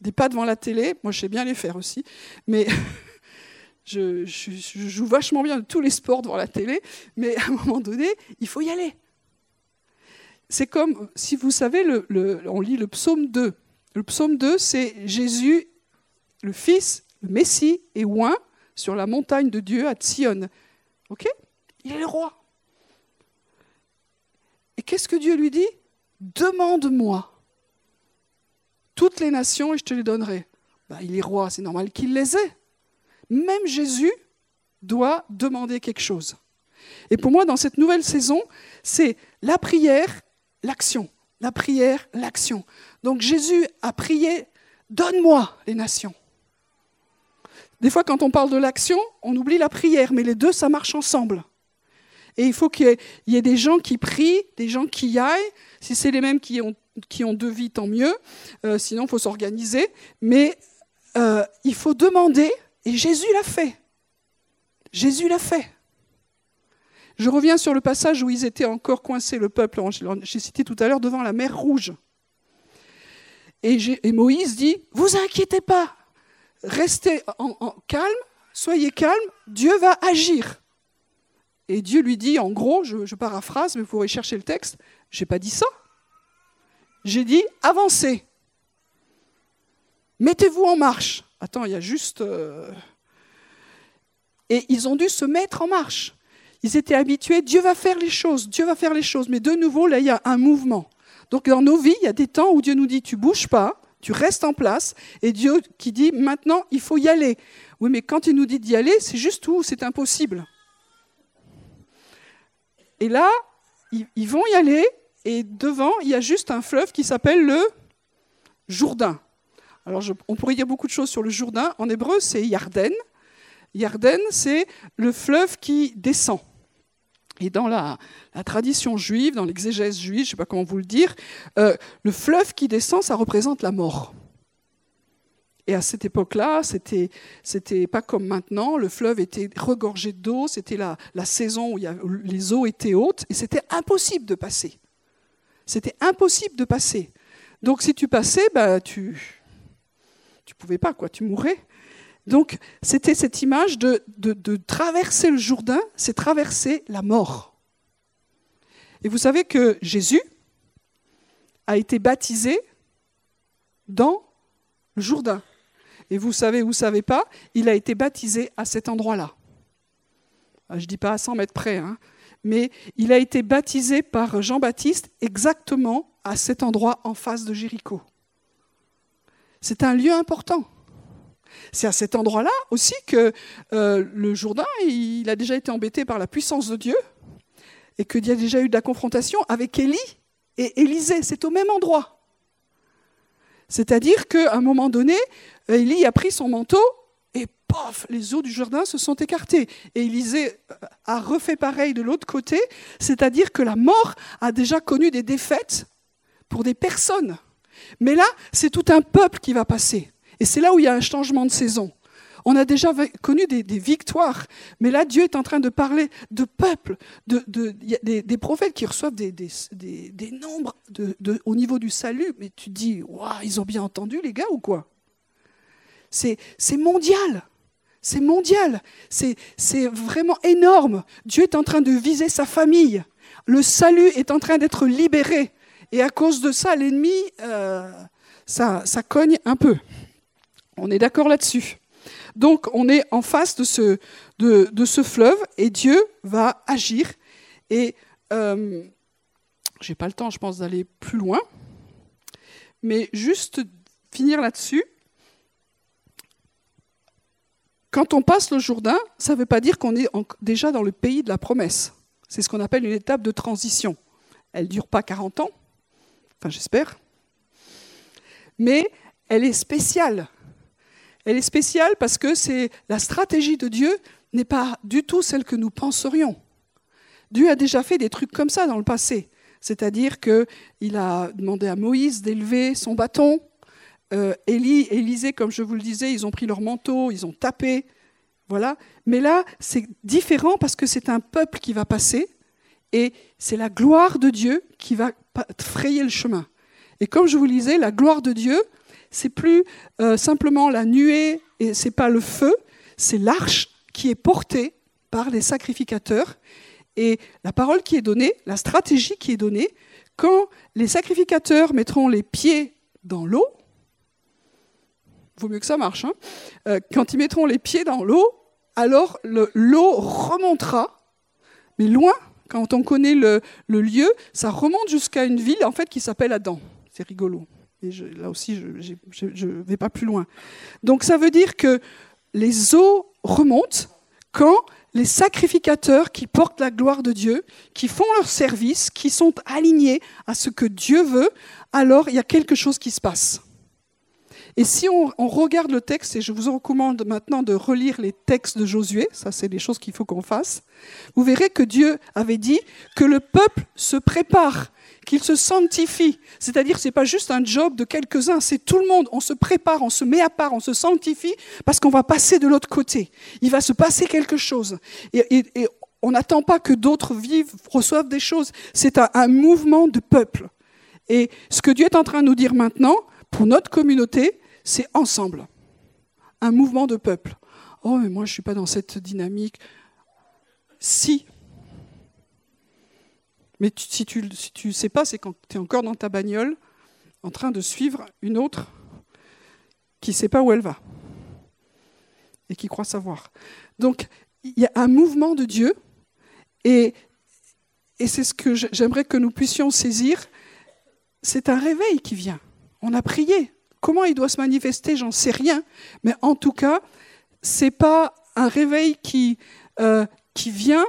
des pas devant la télé, moi je sais bien les faire aussi, mais je, joue vachement bien de tous les sports devant la télé, mais à un moment donné, il faut y aller. C'est comme, si vous savez, on lit le psaume 2. Le psaume 2, c'est Jésus, le Fils, le Messie, est oint sur la montagne de Dieu à Sion. Ok? Il est roi. Et qu'est-ce que Dieu lui dit? Demande-moi toutes les nations et je te les donnerai. Bah, il est roi, c'est normal qu'il les ait. Même Jésus doit demander quelque chose. Et pour moi, dans cette nouvelle saison, c'est la prière, l'action. La prière, l'action. Donc Jésus a prié, donne-moi les nations. Des fois, quand on parle de l'action, on oublie la prière, mais les deux, ça marche ensemble. Et il faut qu'il y ait des gens qui prient, des gens qui y aillent. Si c'est les mêmes qui ont, qui ont deux vies, tant mieux. Euh, sinon, il faut s'organiser. Mais euh, il faut demander, et Jésus l'a fait. Jésus l'a fait. Je reviens sur le passage où ils étaient encore coincés, le peuple, j'ai cité tout à l'heure, devant la mer Rouge. Et, Moïse dit, vous inquiétez pas, restez en, calme, soyez calme, Dieu va agir. Et Dieu lui dit, en gros, je, paraphrase, mais vous pourrez chercher le texte, j'ai pas dit ça. J'ai dit, avancez. Mettez-vous en marche. Attends, il y a juste... Euh, et ils ont dû se mettre en marche. Ils étaient habitués, Dieu va faire les choses, Dieu va faire les choses. Mais de nouveau, là, il y a un mouvement. Donc dans nos vies, il y a des temps où Dieu nous dit, tu bouges pas, tu restes en place, et Dieu qui dit, maintenant, il faut y aller. Oui, mais quand il nous dit d'y aller, c'est juste où? C'est impossible. Et là, ils vont y aller, et devant, il y a juste un fleuve qui s'appelle le Jourdain. Alors, on pourrait dire beaucoup de choses sur le Jourdain. En hébreu, c'est Yarden. Yarden, c'est le fleuve qui descend. Et dans la, tradition juive, dans l'exégèse juive, je ne sais pas comment vous le dire, euh, le fleuve qui descend, ça représente la mort. Et à cette époque-là, c'était c'était pas comme maintenant. Le fleuve était regorgé d'eau. C'était la, saison où, les eaux étaient hautes et c'était impossible de passer. C'était impossible de passer. Donc si tu passais, bah, tu tu pouvais pas quoi, tu mourais. Donc c'était cette image de, traverser le Jourdain, c'est traverser la mort. Et vous savez que Jésus a été baptisé dans le Jourdain. Et vous savez ou vous savez pas, il a été baptisé à cet endroit-là. Ah, je ne dis pas à 100 mètres près, hein, mais il a été baptisé par Jean-Baptiste exactement à cet endroit en face de Jéricho. C'est un lieu important. C'est à cet endroit-là aussi que euh, le Jourdain, il a déjà été embêté par la puissance de Dieu et qu'il y a déjà eu de la confrontation avec Élie et Élisée. C'est au même endroit. C'est-à-dire qu'à un moment donné, Élie a pris son manteau et pof, les eaux du Jourdain se sont écartées. Et Élisée euh, a refait pareil de l'autre côté, c'est-à-dire que la mort a déjà connu des défaites pour des personnes. Mais là, c'est tout un peuple qui va passer. Et c'est là où il y a un changement de saison. On a déjà connu des, victoires, mais là, Dieu est en train de parler de peuple, de, des, prophètes qui reçoivent des, nombres au niveau du salut. Mais tu dis, ils ont bien entendu, les gars, ou quoi? C'est mondial. C'est mondial. C'est vraiment énorme. Dieu est en train de viser sa famille. Le salut est en train d'être libéré. Et à cause de ça, l'ennemi, euh, ça, ça cogne un peu. On est d'accord là-dessus. Donc on est en face de ce, fleuve et Dieu va agir. Et euh, je n'ai pas le temps, je pense, d'aller plus loin. Mais juste finir là-dessus. Quand on passe le Jourdain, ça ne veut pas dire qu'on est déjà dans le pays de la promesse. C'est ce qu'on appelle une étape de transition. Elle ne dure pas 40 ans, enfin j'espère, mais elle est spéciale elle est spéciale parce que c'est la stratégie de Dieu n'est pas du tout celle que nous penserions. Dieu a déjà fait des trucs comme ça dans le passé. C'est-à-dire qu'il a demandé à Moïse d'élever son bâton. Euh, Élie, Élisée, comme je vous le disais, ils ont pris leur manteau, ils ont tapé. Voilà. Mais là, c'est différent parce que c'est un peuple qui va passer et c'est la gloire de Dieu qui va frayer le chemin. Et comme je vous le disais, la gloire de Dieu, c'est plus euh, simplement la nuée et c'est pas le feu, c'est l'arche qui est portée par les sacrificateurs et la parole qui est donnée, la stratégie qui est donnée, quand les sacrificateurs mettront les pieds dans l'eau, vaut mieux que ça marche, hein, euh, quand ils mettront les pieds dans l'eau, alors l'eau remontera Mais loin, quand on connaît le, lieu, ça remonte jusqu'à une ville en fait qui s'appelle Adam. C'est rigolo. Et là aussi, je ne vais pas plus loin. Donc ça veut dire que les eaux remontent quand les sacrificateurs qui portent la gloire de Dieu, qui font leur service, qui sont alignés à ce que Dieu veut, alors il y a quelque chose qui se passe. Et si on, regarde le texte, et je vous recommande maintenant de relire les textes de Josué, ça c'est des choses qu'il faut qu'on fasse, vous verrez que Dieu avait dit que le peuple se prépare, qu'il se sanctifie. C'est-à-dire ce n'est pas juste un job de quelques-uns, c'est tout le monde. On se prépare, on se met à part, on se sanctifie parce qu'on va passer de l'autre côté. Il va se passer quelque chose. Et, on n'attend pas que d'autres vivent, reçoivent des choses. C'est un mouvement de peuple. Et ce que Dieu est en train de nous dire maintenant, pour notre communauté, c'est ensemble. Un mouvement de peuple. Oh, mais moi, je ne suis pas dans cette dynamique. Si. Mais si tu ne si tu sais pas, c'est quand tu es encore dans ta bagnole, en train de suivre une autre qui ne sait pas où elle va et qui croit savoir. Donc, il y a un mouvement de Dieu et, et c'est ce que j'aimerais que nous puissions saisir. C'est un réveil qui vient. On a prié, Comment il doit se manifester, j'en sais rien. Mais en tout cas, ce n'est pas un réveil qui, euh, qui vient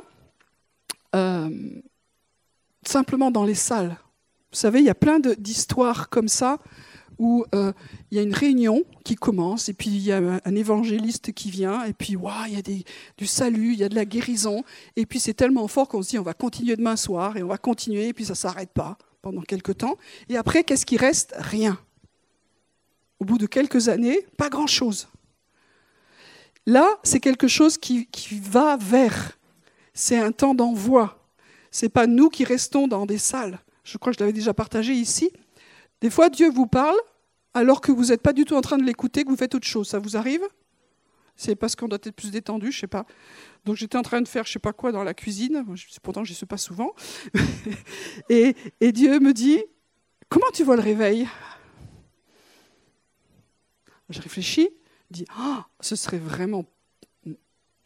euh, simplement dans les salles. Vous savez, il y a plein d'histoires comme ça où euh, il y a une réunion qui commence, et puis il y a un évangéliste qui vient, et puis il y a du salut, il y a de la guérison, et puis c'est tellement fort qu'on se dit on va continuer demain soir, et on va continuer, et puis ça ne s'arrête pas pendant quelques temps. Et après, qu'est-ce qui reste? Rien au bout de quelques années, pas grand-chose. Là, c'est quelque chose qui, va vers. C'est un temps d'envoi. N'est pas nous qui restons dans des salles. Je crois que je l'avais déjà partagé ici. Des fois, Dieu vous parle alors que vous n'êtes pas du tout en train de l'écouter, que vous faites autre chose. Ça vous arrive? C'est parce qu'on doit être plus détendu, je sais pas. Donc j'étais en train de faire je sais pas quoi dans la cuisine. Pourtant, je ne sais pas souvent. et, Dieu me dit, comment tu vois le réveil? Je réfléchis, dis oh, ce serait vraiment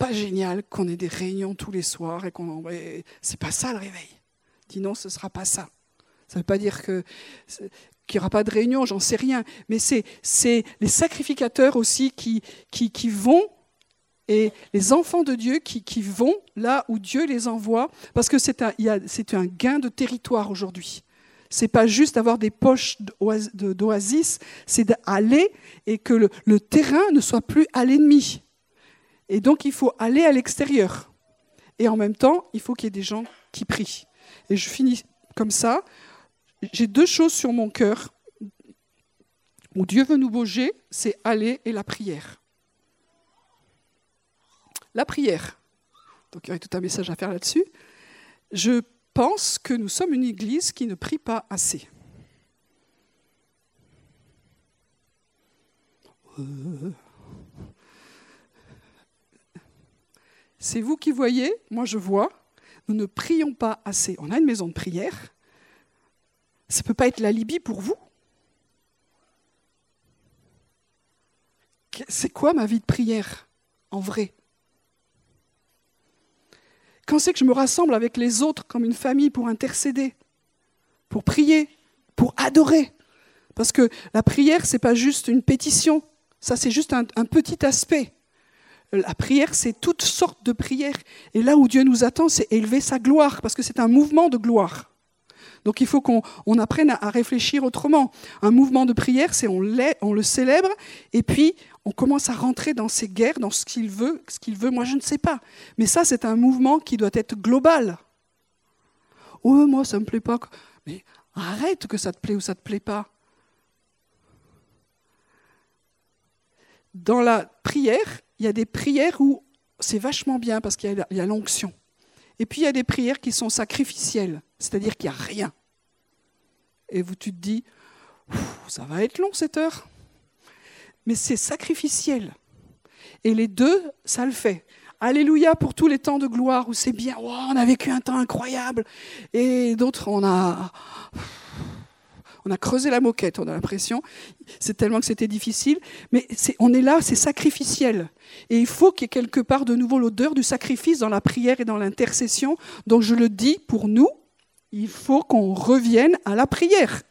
pas génial qu'on ait des réunions tous les soirs et qu'on c'est pas ça le réveil. Dis non, ce sera pas ça. Ça ne veut pas dire que qu'il n'y aura pas de réunion, j'en sais rien, mais c'est les sacrificateurs aussi qui qui, qui vont et les enfants de Dieu qui, qui, vont là où Dieu les envoie, parce que c'est un, un gain de territoire aujourd'hui c'est pas juste avoir des poches d'oasis, c'est d'aller et que le, terrain ne soit plus à l'ennemi. Et donc il faut aller à l'extérieur. Et en même temps, il faut qu'il y ait des gens qui prient. Et je finis comme ça. J'ai deux choses sur mon cœur où Dieu veut nous bouger, c'est aller et la prière. La prière. Donc il y aurait tout un message à faire là-dessus. Je pense que nous sommes une Église qui ne prie pas assez. C'est vous qui voyez, moi je vois, nous ne prions pas assez. On a une maison de prière. Ça ne peut pas être la Libye pour vous. C'est quoi ma vie de prière en vrai? Quand c'est que je me rassemble avec les autres comme une famille pour intercéder, pour prier, pour adorer? Parce que la prière, ce n'est pas juste une pétition, ça c'est juste un, un petit aspect. La prière, c'est toutes sortes de prières. Et là où Dieu nous attend, c'est élever sa gloire, parce que c'est un mouvement de gloire. Donc il faut qu'on apprenne à, réfléchir autrement. Un mouvement de prière, c'est on, on le célèbre, et puis on commence à rentrer dans ses guerres, dans ce qu'il veut, ce qu'il veut, moi je ne sais pas. Mais ça, c'est un mouvement qui doit être global. Oh, moi, ça ne me plaît pas. Mais arrête que ça te plaît ou ça ne te plaît pas. Dans la prière, il y a des prières où c'est vachement bien parce qu'il y a l'onction. Et puis il y a des prières qui sont sacrificielles, c'est-à-dire qu'il n'y a rien. Et vous, tu te dis, ça va être long cette heure mais c'est sacrificiel. Et les deux, ça le fait. Alléluia pour tous les temps de gloire où c'est bien, on a vécu un temps incroyable. Et d'autres, on a, on a creusé la moquette, on a l'impression. C'est tellement que c'était difficile. Mais on est là, c'est sacrificiel. Et il faut qu'il y ait quelque part de nouveau l'odeur du sacrifice dans la prière et dans l'intercession. Donc je le dis pour nous, il faut qu'on revienne à la prière.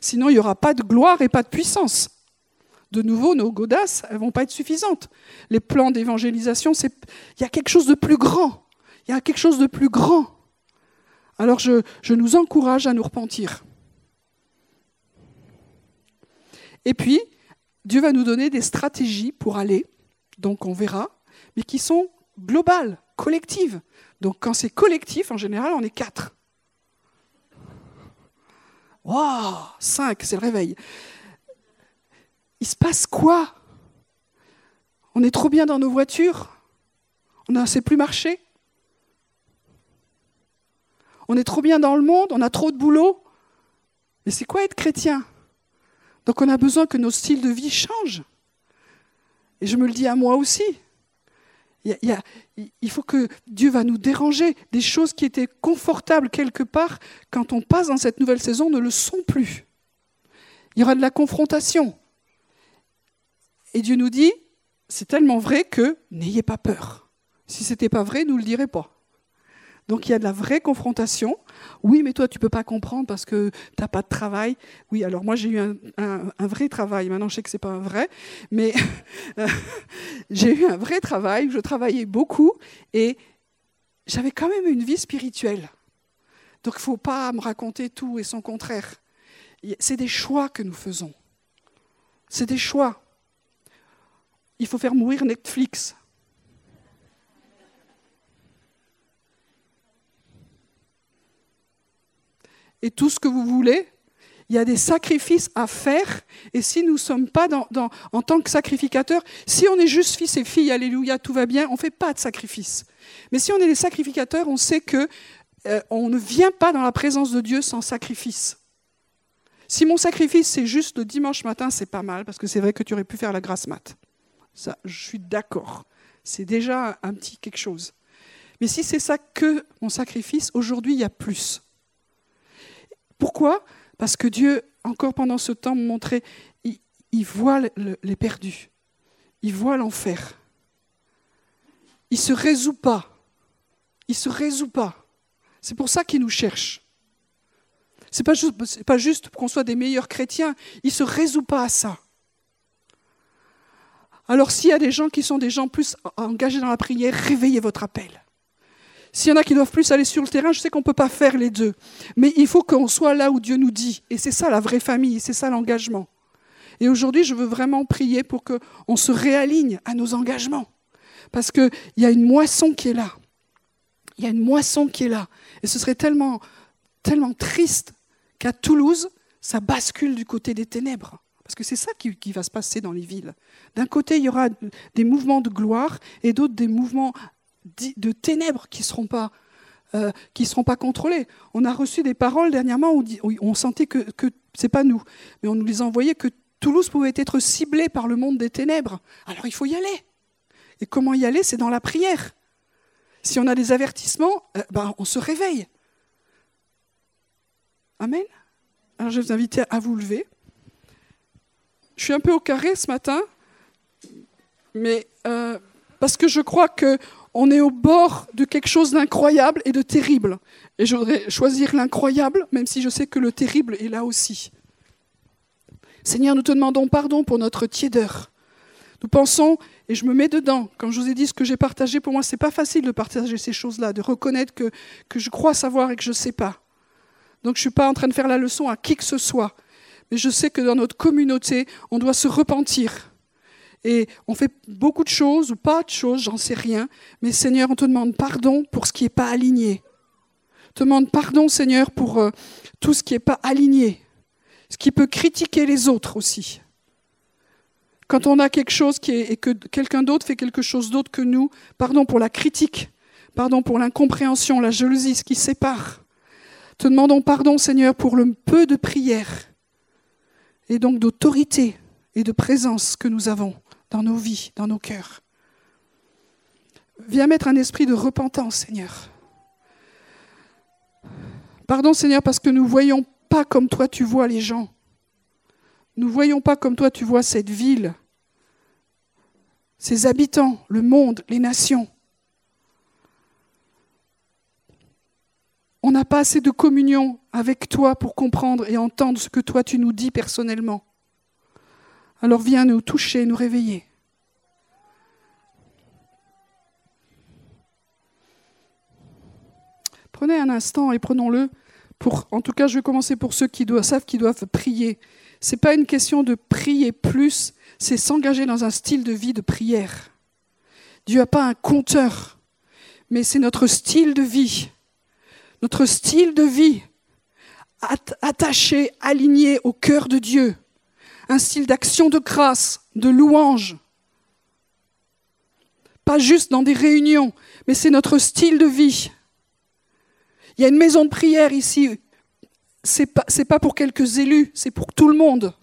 Sinon, il n'y aura pas de gloire et pas de puissance. De nouveau, nos godasses, elles vont pas être suffisantes. Les plans d'évangélisation, il y a quelque chose de plus grand. Il y a quelque chose de plus grand. Alors je, je nous encourage à nous repentir. Et puis, Dieu va nous donner des stratégies pour aller, donc on verra, mais qui sont globales, collectives. Donc quand c'est collectif, en général, on est quatre. Waouh, cinq, c'est le réveil. Il se passe quoi? On est trop bien dans nos voitures? On ne sait plus marcher On est trop bien dans le monde? On a trop de boulot? Mais c'est quoi être chrétien? Donc on a besoin que nos styles de vie changent. Et je me le dis à moi aussi. Il, faut que Dieu va nous déranger. Des choses qui étaient confortables quelque part, quand on passe dans cette nouvelle saison, ne le sont plus. Il y aura de la confrontation. Et Dieu nous dit, c'est tellement vrai que n'ayez pas peur. Si ce n'était pas vrai, nous ne le dirait pas. Donc il y a de la vraie confrontation. Oui, mais toi, tu ne peux pas comprendre parce que tu n'as pas de travail. Oui, alors moi, j'ai eu un, vrai travail. Maintenant, je sais que ce n'est pas un vrai, mais j'ai eu un vrai travail. Je travaillais beaucoup et j'avais quand même une vie spirituelle. Donc il ne faut pas me raconter tout et son contraire. C'est des choix que nous faisons. C'est des choix. Il faut faire mourir Netflix. Et tout ce que vous voulez. Il y a des sacrifices à faire. Et si nous ne sommes pas en tant que sacrificateurs, si on est juste fils et filles, alléluia, tout va bien, on ne fait pas de sacrifice. Mais si on est des sacrificateurs, on sait que euh, on ne vient pas dans la présence de Dieu sans sacrifice. Si mon sacrifice c'est juste le dimanche matin, c'est pas mal parce que c'est vrai que tu aurais pu faire la grasse mat. Ça, je suis d'accord. C'est déjà un petit quelque chose. Mais si c'est ça que mon sacrifice, aujourd'hui il y a plus. Pourquoi? Parce que Dieu, encore pendant ce temps, me montrait, il, voit les perdus, il voit l'enfer. Il ne se résout pas. Il ne se résout pas. C'est pour ça qu'il nous cherche. Ce n'est pas juste, pas juste qu'on soit des meilleurs chrétiens. Il ne se résout pas à ça. Alors s'il y a des gens qui sont des gens plus engagés dans la prière, réveillez votre appel. S'il y en a qui doivent plus aller sur le terrain, je sais qu'on ne peut pas faire les deux. Mais il faut qu'on soit là où Dieu nous dit. Et c'est ça la vraie famille, c'est ça l'engagement. Et aujourd'hui, je veux vraiment prier pour qu'on se réaligne à nos engagements. Parce qu'il y a une moisson qui est là. Il y a une moisson qui est là. Et ce serait tellement, triste qu'à Toulouse, ça bascule du côté des ténèbres. Parce que c'est ça qui, qui, va se passer dans les villes. D'un côté, il y aura des mouvements de gloire et d'autres des mouvements de ténèbres qui ne seront pas euh, contrôlés. On a reçu des paroles dernièrement où, on sentait que, que c'est pas nous, mais on nous les envoyait que Toulouse pouvait être ciblée par le monde des ténèbres. Alors il faut y aller. Et comment y aller? C'est dans la prière. Si on a des avertissements, euh, ben, on se réveille. Amen. Alors je vais vous inviter à vous lever. Je suis un peu au carré ce matin, mais euh, parce que je crois que on est au bord de quelque chose d'incroyable et de terrible. Et je voudrais choisir l'incroyable, même si je sais que le terrible est là aussi. Seigneur, nous te demandons pardon pour notre tiédeur. Nous pensons, et je me mets dedans, comme je vous ai dit, ce que j'ai partagé, pour moi, ce n'est pas facile de partager ces choses-là, de reconnaître que, que je crois savoir et que je ne sais pas. Donc je ne suis pas en train de faire la leçon à qui que ce soit. Mais je sais que dans notre communauté, on doit se repentir et on fait beaucoup de choses ou pas de choses, j'en sais rien. Mais Seigneur, on te demande pardon pour ce qui n'est pas aligné. On te demande pardon, Seigneur, pour euh, tout ce qui n'est pas aligné. Ce qui peut critiquer les autres aussi. Quand on a quelque chose qui est, et que quelqu'un d'autre fait quelque chose d'autre que nous, pardon pour la critique, pardon pour l'incompréhension, la jalousie, ce qui sépare. Te demandons pardon, Seigneur, pour le peu de prière et donc d'autorité et de présence que nous avons dans nos vies, dans nos cœurs. Viens mettre un esprit de repentance, Seigneur. Pardon, Seigneur, parce que nous ne voyons pas comme toi tu vois les gens. Nous ne voyons pas comme toi tu vois cette ville, ses habitants, le monde, les nations. On n'a pas assez de communion avec toi pour comprendre et entendre ce que toi tu nous dis personnellement. Alors viens nous toucher, nous réveiller. Prenez un instant et prenons-le pour, en tout cas, je vais commencer pour ceux qui savent qu'ils doivent prier. Ce n'est pas une question de prier plus, c'est s'engager dans un style de vie de prière. Dieu n'a pas un compteur, mais c'est notre style de vie. Notre style de vie attaché, aligné au cœur de Dieu. Un style d'action de grâce, de louange. Pas juste dans des réunions, mais c'est notre style de vie. Il y a une maison de prière ici. Ce n'est pas, pas pour quelques élus, c'est pour tout le monde.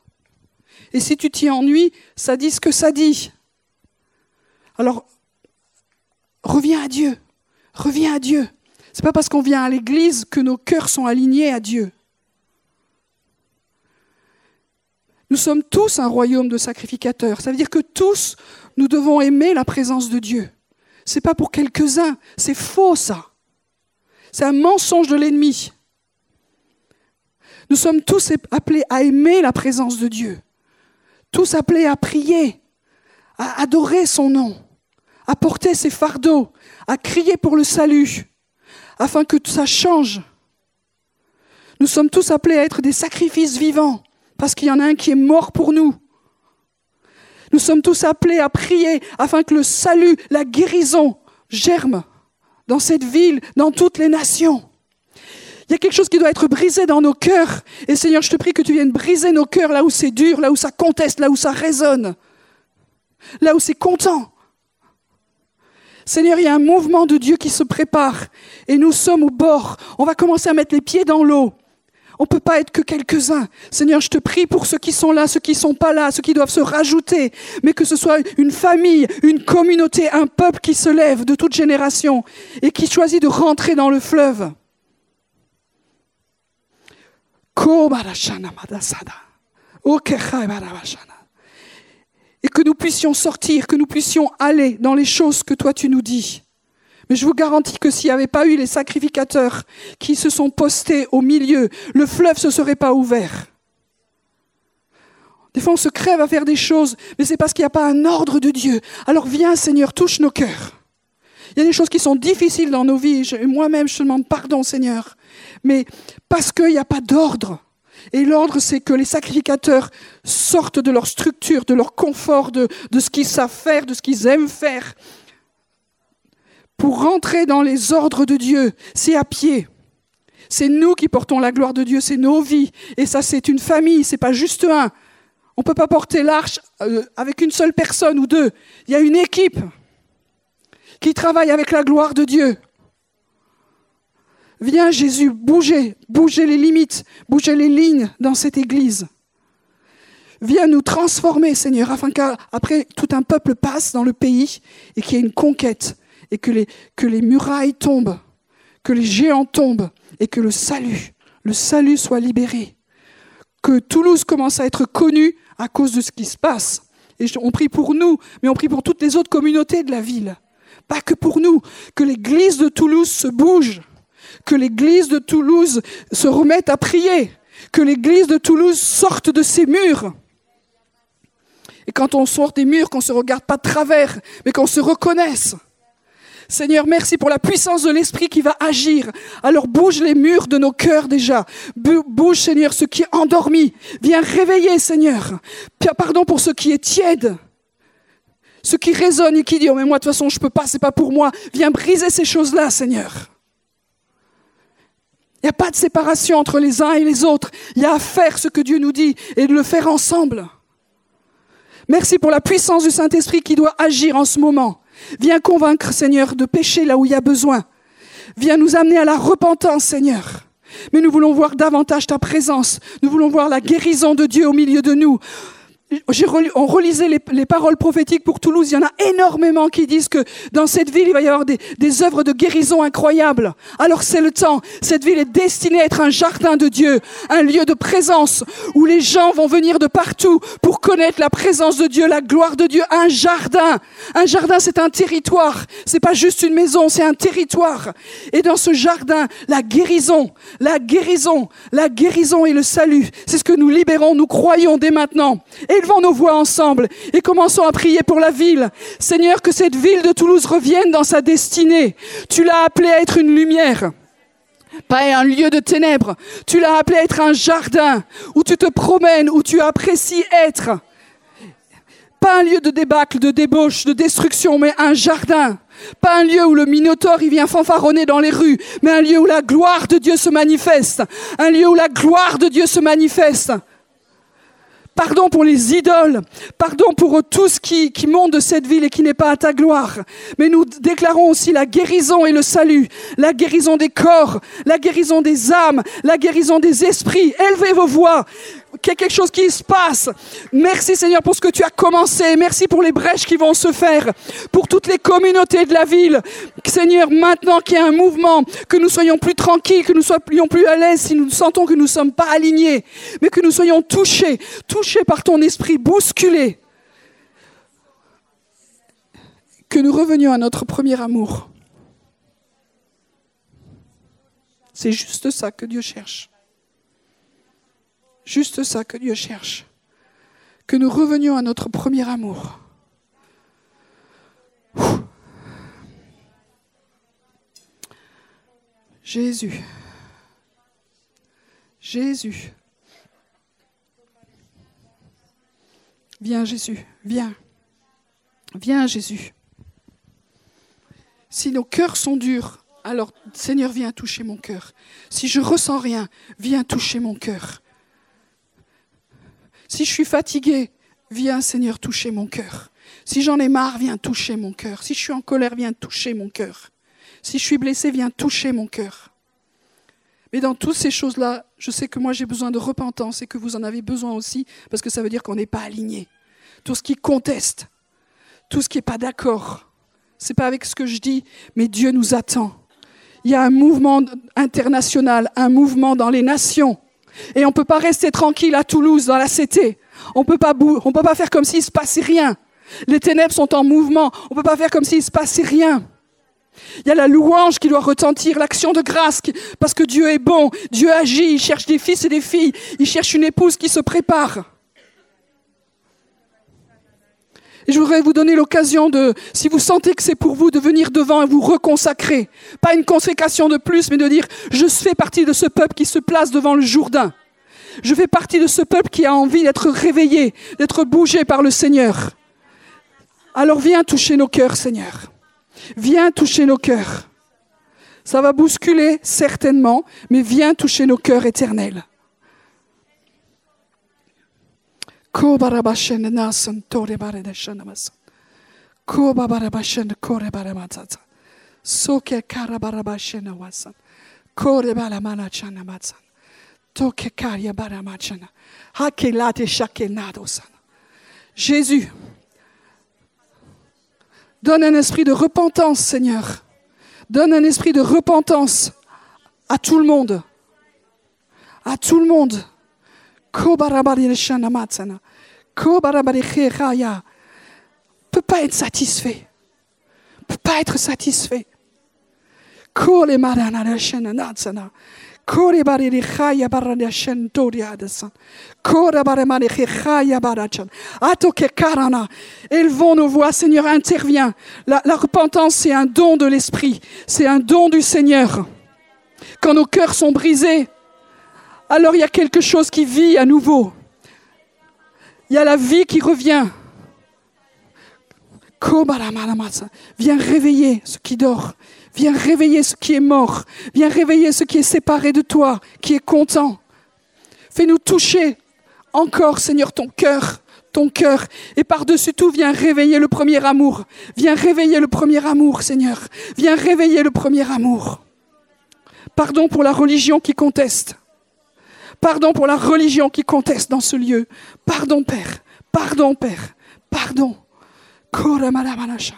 Et si tu t'y ennuies, ça dit ce que ça dit. Alors, reviens à Dieu. Reviens à Dieu. C'est pas parce qu'on vient à l'église que nos cœurs sont alignés à Dieu. Nous sommes tous un royaume de sacrificateurs. Ça veut dire que tous, nous devons aimer la présence de Dieu. C'est pas pour quelques-uns. C'est faux, ça. C'est un mensonge de l'ennemi. Nous sommes tous appelés à aimer la présence de Dieu, tous appelés à prier, à adorer son nom, à porter ses fardeaux, à crier pour le salut, afin que ça change. Nous sommes tous appelés à être des sacrifices vivants, parce qu'il y en a un qui est mort pour nous. Nous sommes tous appelés à prier afin que le salut, la guérison germe dans cette ville, dans toutes les nations. Il y a quelque chose qui doit être brisé dans nos cœurs. Et Seigneur, je te prie que tu viennes briser nos cœurs là où c'est dur, là où ça conteste, là où ça résonne, là où c'est content. Seigneur, il y a un mouvement de Dieu qui se prépare et nous sommes au bord. On va commencer à mettre les pieds dans l'eau. On ne peut pas être que quelques-uns. Seigneur, je te prie pour ceux qui sont là, ceux qui ne sont pas là, ceux qui doivent se rajouter, mais que ce soit une famille, une communauté, un peuple qui se lève de toute génération et qui choisit de rentrer dans le fleuve. Et que nous puissions sortir, que nous puissions aller dans les choses que toi tu nous dis. Mais je vous garantis que s'il n'y avait pas eu les sacrificateurs qui se sont postés au milieu, le fleuve ne se serait pas ouvert. Des fois, on se crève à faire des choses, mais c'est parce qu'il n'y a pas un ordre de Dieu. Alors viens, Seigneur, touche nos cœurs. Il y a des choses qui sont difficiles dans nos vies. Moi-même, je te demande pardon, Seigneur. Mais parce qu'il n'y a pas d'ordre. Et l'ordre, c'est que les sacrificateurs sortent de leur structure, de leur confort, de, de ce qu'ils savent faire, de ce qu'ils aiment faire, pour rentrer dans les ordres de Dieu, c'est à pied. C'est nous qui portons la gloire de Dieu, c'est nos vies. Et ça, c'est une famille, c'est pas juste un. On ne peut pas porter l'arche euh, avec une seule personne ou deux. Il y a une équipe qui travaille avec la gloire de Dieu. Viens Jésus, bougez, bougez les limites, bougez les lignes dans cette Église. Viens nous transformer, Seigneur, afin qu'après tout un peuple passe dans le pays et qu'il y ait une conquête et que les, murailles tombent, que les géants tombent et que le salut, le salut soit libéré. Que Toulouse commence à être connue à cause de ce qui se passe. Et on prie pour nous, mais on prie pour toutes les autres communautés de la ville. Pas que pour nous. Que l'église de Toulouse se bouge. Que l'église de Toulouse se remette à prier. Que l'église de Toulouse sorte de ses murs. Et quand on sort des murs, qu'on ne se regarde pas de travers, mais qu'on se reconnaisse. Seigneur, merci pour la puissance de l'Esprit qui va agir. Alors bouge les murs de nos cœurs déjà. Bouge, Seigneur, ce qui est endormi. Viens réveiller, Seigneur. Pardon pour ce qui est tiède. Ce qui résonne et qui dit, oh mais moi de toute façon je peux pas, c'est pas pour moi. Viens briser ces choses-là, Seigneur. Il n'y a pas de séparation entre les uns et les autres. Il y a à faire ce que Dieu nous dit et de le faire ensemble. Merci pour la puissance du Saint-Esprit qui doit agir en ce moment. Viens convaincre, Seigneur, de pécher là où il y a besoin. Viens nous amener à la repentance, Seigneur. Mais nous voulons voir davantage ta présence. Nous voulons voir la guérison de Dieu au milieu de nous. On relisait les, paroles prophétiques pour Toulouse. Il y en a énormément qui disent que dans cette ville, il va y avoir des, œuvres de guérison incroyables. Alors c'est le temps. Cette ville est destinée à être un jardin de Dieu, un lieu de présence où les gens vont venir de partout pour connaître la présence de Dieu, la gloire de Dieu. Un jardin. Un jardin, c'est un territoire. C'est pas juste une maison, c'est un territoire. Et dans ce jardin, la guérison, la guérison, la guérison et le salut. C'est ce que nous libérons, nous croyons dès maintenant. Élevons nos voix ensemble et commençons à prier pour la ville. Seigneur, que cette ville de Toulouse revienne dans sa destinée. Tu l'as appelée à être une lumière pas un lieu de ténèbres. Tu l'as appelé à être un jardin où tu te promènes, où tu apprécies être. Pas un lieu de débâcle, de débauche, de destruction, mais un jardin. Pas un lieu où le minotaure il vient fanfaronner dans les rues, mais un lieu où la gloire de Dieu se manifeste. Un lieu où la gloire de Dieu se manifeste. Pardon pour les idoles. Pardon pour tout ce qui, qui monte de cette ville et qui n'est pas à ta gloire. Mais nous déclarons aussi la guérison et le salut. La guérison des corps, la guérison des âmes, la guérison des esprits. Élevez vos voix qu'il y a quelque chose qui se passe. Merci Seigneur pour ce que tu as commencé. Merci pour les brèches qui vont se faire, pour toutes les communautés de la ville. Seigneur, maintenant qu'il y a un mouvement, que nous soyons plus tranquilles, que nous soyons plus à l'aise si nous sentons que nous ne sommes pas alignés, mais que nous soyons touchés, touchés par ton esprit, bousculés. Que nous revenions à notre premier amour. C'est juste ça que Dieu cherche. Juste ça que Dieu cherche. Que nous revenions à notre premier amour. Jésus. Jésus. Viens Jésus, viens. Viens Jésus. Si nos cœurs sont durs, alors Seigneur, viens toucher mon cœur. Si je ressens rien, viens toucher mon cœur. Si je suis fatigué, viens Seigneur toucher mon cœur. Si j'en ai marre, viens toucher mon cœur. Si je suis en colère, viens toucher mon cœur. Si je suis blessé, viens toucher mon cœur. Mais dans toutes ces choses-là, je sais que moi j'ai besoin de repentance et que vous en avez besoin aussi, parce que ça veut dire qu'on n'est pas aligné. Tout ce qui conteste, tout ce qui n'est pas d'accord, c'est pas avec ce que je dis, mais Dieu nous attend. Il y a un mouvement international, un mouvement dans les nations et on ne peut pas rester tranquille à Toulouse, dans la CT. On ne peut pas faire comme s'il ne se passait rien. Les ténèbres sont en mouvement. On ne peut pas faire comme s'il ne se passait rien. Il y a la louange qui doit retentir, l'action de grâce, parce que Dieu est bon, Dieu agit, il cherche des fils et des filles, il cherche une épouse qui se prépare. Et je voudrais vous donner l'occasion de, si vous sentez que c'est pour vous, de venir devant et vous reconsacrer. Pas une consécration de plus, mais de dire, je fais partie de ce peuple qui se place devant le Jourdain. Je fais partie de ce peuple qui a envie d'être réveillé, d'être bougé par le Seigneur. Alors viens toucher nos cœurs, Seigneur. Viens toucher nos cœurs. Ça va bousculer, certainement, mais viens toucher nos cœurs éternels. Soke karabarabashen wasan. Kore baramana chanamatsan. Toke karya baramachana. Hake late shake. Jésus, donne un esprit de repentance, Seigneur. Donne un esprit de repentance à tout le monde. À tout le monde. Peut pas être satisfait. peut pas être satisfait. Élevons nos voix, Seigneur, intervient. La, la repentance, c'est un don de l'Esprit, c'est un don du Seigneur. Quand nos cœurs sont brisés, alors il y a quelque chose qui vit à nouveau. Il y a la vie qui revient. Viens réveiller ce qui dort. Viens réveiller ce qui est mort. Viens réveiller ce qui est séparé de toi, qui est content. Fais-nous toucher encore, Seigneur, ton cœur, ton cœur. Et par-dessus tout, viens réveiller le premier amour. Viens réveiller le premier amour, Seigneur. Viens réveiller le premier amour. Pardon pour la religion qui conteste. Pardon pour la religion qui conteste dans ce lieu. Pardon, Père. Pardon, Père. Pardon. Koramalabanacha.